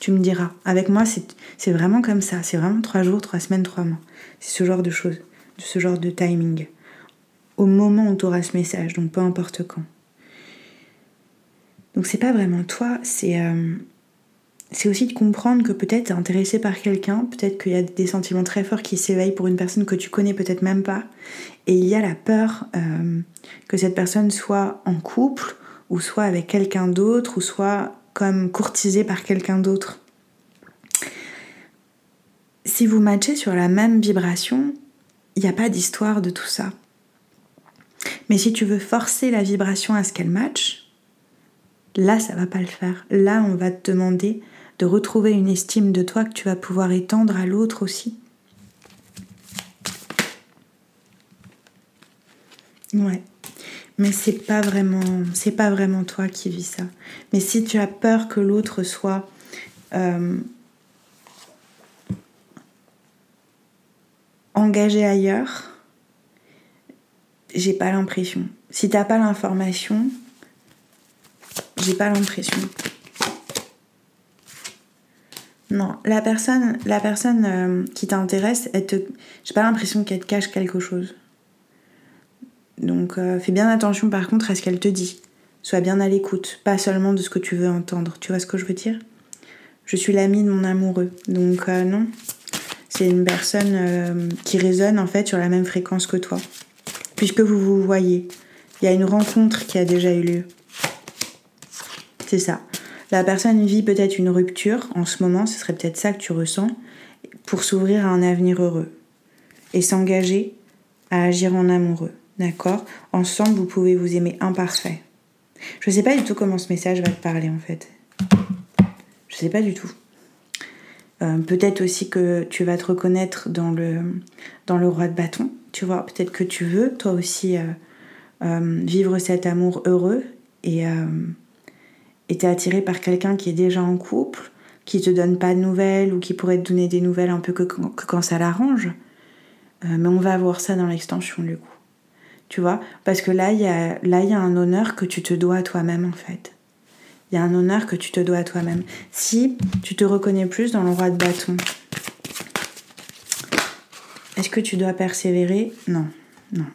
Tu me diras. Avec moi, c'est vraiment comme ça, c'est vraiment trois jours, trois semaines, trois mois. C'est ce genre de choses, ce genre de timing. Au moment où tu auras ce message, donc peu importe quand. Donc c'est pas vraiment toi, c'est... Euh, c'est aussi de comprendre que peut-être tu es intéressé par quelqu'un, peut-être qu'il y a des sentiments très forts qui s'éveillent pour une personne que tu connais peut-être même pas, et il y a la peur euh, que cette personne soit en couple, ou soit avec quelqu'un d'autre, ou soit comme courtisée par quelqu'un d'autre. Si vous matchez sur la même vibration, il n'y a pas d'histoire de tout ça. Mais si tu veux forcer la vibration à ce qu'elle matche, là ça va pas le faire. Là on va te demander retrouver une estime de toi que tu vas pouvoir étendre à l'autre aussi. Ouais. Mais c'est pas vraiment, c'est pas vraiment toi qui vis ça. Mais si tu as peur que l'autre soit euh, engagé ailleurs, j'ai pas l'impression. Si t'as pas l'information, j'ai pas l'impression. Non, la personne, euh, qui t'intéresse, te, j'ai pas l'impression qu'elle te cache quelque chose. Donc euh, fais bien attention par contre à ce qu'elle te dit. Sois bien à l'écoute, pas seulement de ce que tu veux entendre. Tu vois ce que je veux dire? Je suis l'ami de mon amoureux. Donc euh, non, c'est une personne qui résonne en fait sur la même fréquence que toi. Puisque vous vous voyez, il y a une rencontre qui a déjà eu lieu. C'est ça. La personne vit peut-être une rupture en ce moment, ce serait peut-être ça que tu ressens, pour s'ouvrir à un avenir heureux et s'engager à agir en amoureux. D'accord? Ensemble, vous pouvez vous aimer imparfait. Je ne sais pas du tout comment ce message va te parler en fait. Je sais pas du tout. Euh, peut-être aussi que tu vas te reconnaître dans le, roi de bâton. Tu vois, peut-être que tu veux toi aussi euh, vivre cet amour heureux et t'es attiré par quelqu'un qui est déjà en couple, qui te donne pas de nouvelles ou qui pourrait te donner des nouvelles un peu que, quand ça l'arrange. mais on va voir ça dans l'extension du coup. Tu vois? Parce que là, il y a, y a un honneur que tu te dois à toi-même en fait. Il y a un honneur que tu te dois à toi-même. Si tu te reconnais plus dans le roi de bâton, est-ce que tu dois persévérer? Non, non.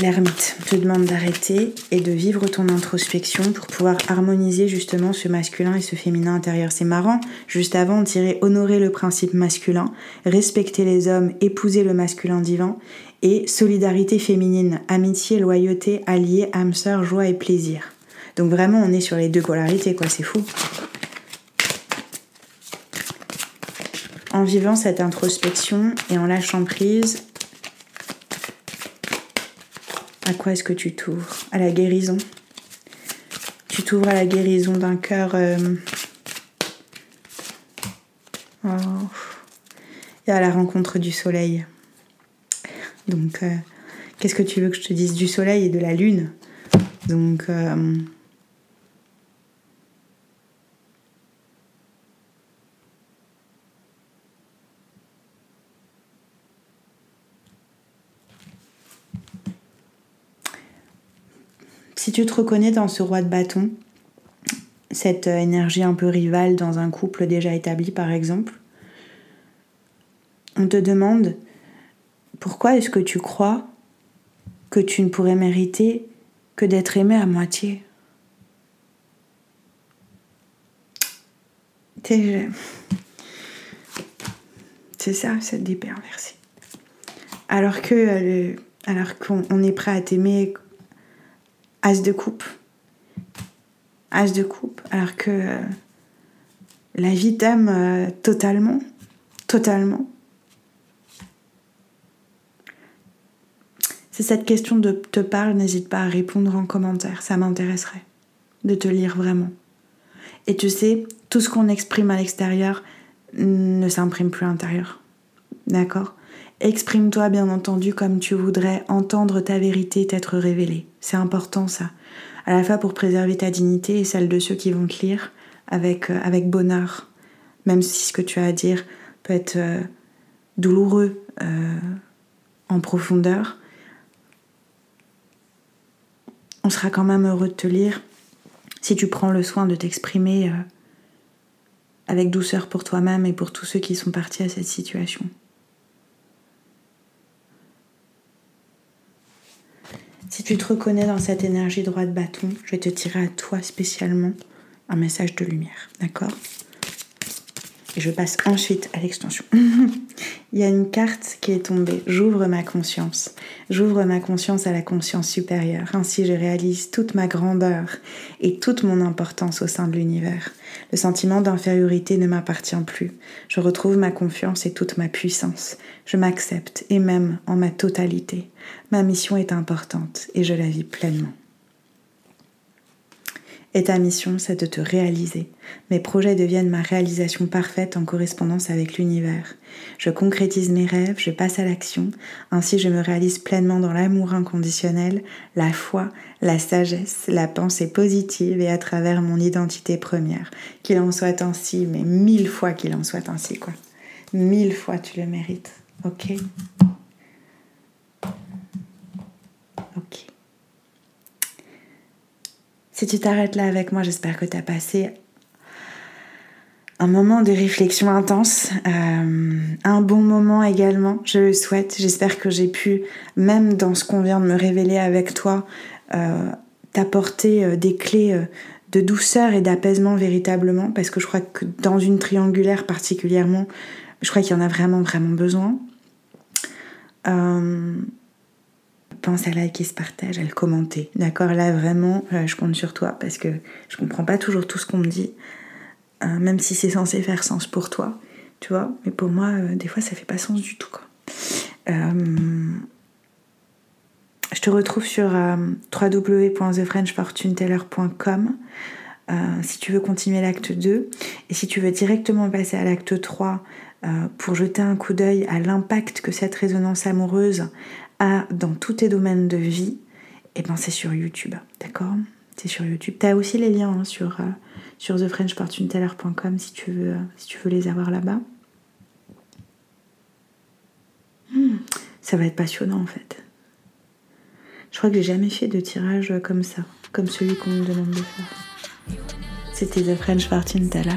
L'ermite te demande d'arrêter et de vivre ton introspection pour pouvoir harmoniser justement ce masculin et ce féminin intérieur. C'est marrant, juste avant on tirait honorer le principe masculin, respecter les hommes, épouser le masculin divin et solidarité féminine, amitié, loyauté, allié, âme sœur, joie et plaisir. Donc vraiment on est sur les deux polarités quoi, c'est fou. En vivant cette introspection et en lâchant prise, à quoi est-ce que tu t'ouvres? À la guérison. Tu t'ouvres à la guérison d'un cœur. Euh, oh, et à la rencontre du soleil. Donc, euh, qu'est-ce que tu veux que je te dise Du soleil et de la lune? Donc. Euh, Si tu te reconnais dans ce roi de bâton, cette euh, énergie un peu rivale dans un couple déjà établi par exemple, on te demande pourquoi est-ce que tu crois que tu ne pourrais mériter que d'être aimé à moitié? C'est ça, cette déperversée. Alors que euh, alors qu'on est prêt à t'aimer As de coupe. As de coupe, alors que euh, la vie t'aime euh, totalement, totalement. Si cette question de te parle, n'hésite pas à répondre en commentaire, ça m'intéresserait de te lire vraiment. Et tu sais, tout ce qu'on exprime à l'extérieur ne s'imprime plus à l'intérieur. D'accord? Exprime-toi bien entendu comme tu voudrais entendre ta vérité t'être révélée. C'est important ça. À la fois pour préserver ta dignité et celle de ceux qui vont te lire avec, euh, avec bonheur. Même si ce que tu as à dire peut être euh, douloureux euh, en profondeur, on sera quand même heureux de te lire si tu prends le soin de t'exprimer avec douceur pour toi-même et pour tous ceux qui sont partis à cette situation. Si tu te reconnais dans cette énergie droite bâton, je vais te tirer à toi spécialement un message de lumière, d'accord? Et je passe ensuite à l'extension. Il y a une carte qui est tombée. J'ouvre ma conscience. J'ouvre ma conscience à la conscience supérieure. Ainsi, je réalise toute ma grandeur et toute mon importance au sein de l'univers. Le sentiment d'infériorité ne m'appartient plus. Je retrouve ma confiance et toute ma puissance. Je m'accepte et même en ma totalité. Ma mission est importante et je la vis pleinement. Et ta mission, c'est de te réaliser. Mes projets deviennent ma réalisation parfaite en correspondance avec l'univers. Je concrétise mes rêves, je passe à l'action, ainsi je me réalise pleinement dans l'amour inconditionnel, la foi, la sagesse, la pensée positive et à travers mon identité première. Qu'il en soit ainsi, mais mille fois qu'il en soit ainsi, quoi. Mille fois tu le mérites, ok? Ok. Si tu t'arrêtes là avec moi, j'espère que tu as passé un moment de réflexion intense, euh, un bon moment également, je le souhaite. J'espère que j'ai pu, même dans ce qu'on vient de me révéler avec toi, euh, t'apporter euh, des clés de douceur et d'apaisement véritablement, parce que je crois que dans une triangulaire particulièrement, je crois qu'il y en a vraiment, vraiment besoin pense à liker ce partage, à le commenter. D'accord Là, vraiment, euh, je compte sur toi parce que je comprends pas toujours tout ce qu'on me dit, euh, même si c'est censé faire sens pour toi, tu vois. Mais pour moi, euh, des fois, ça fait pas sens du tout, quoi. je te retrouve sur www.thefrenchfortuneteller.com si tu veux continuer l'acte 2 et si tu veux directement passer à l'acte 3 pour jeter un coup d'œil à l'impact que cette résonance amoureuse à dans tous tes domaines de vie, et eh ben c'est sur YouTube, d'accord? C'est sur YouTube. Tu as aussi les liens hein, sur, euh, sur thefrenchfortuneteller.com si tu veux, si tu veux les avoir là-bas. Hmm, ça va être passionnant en fait. Je crois que j'ai jamais fait de tirage comme ça, comme celui qu'on me demande de faire. C'était The French Fortune Teller.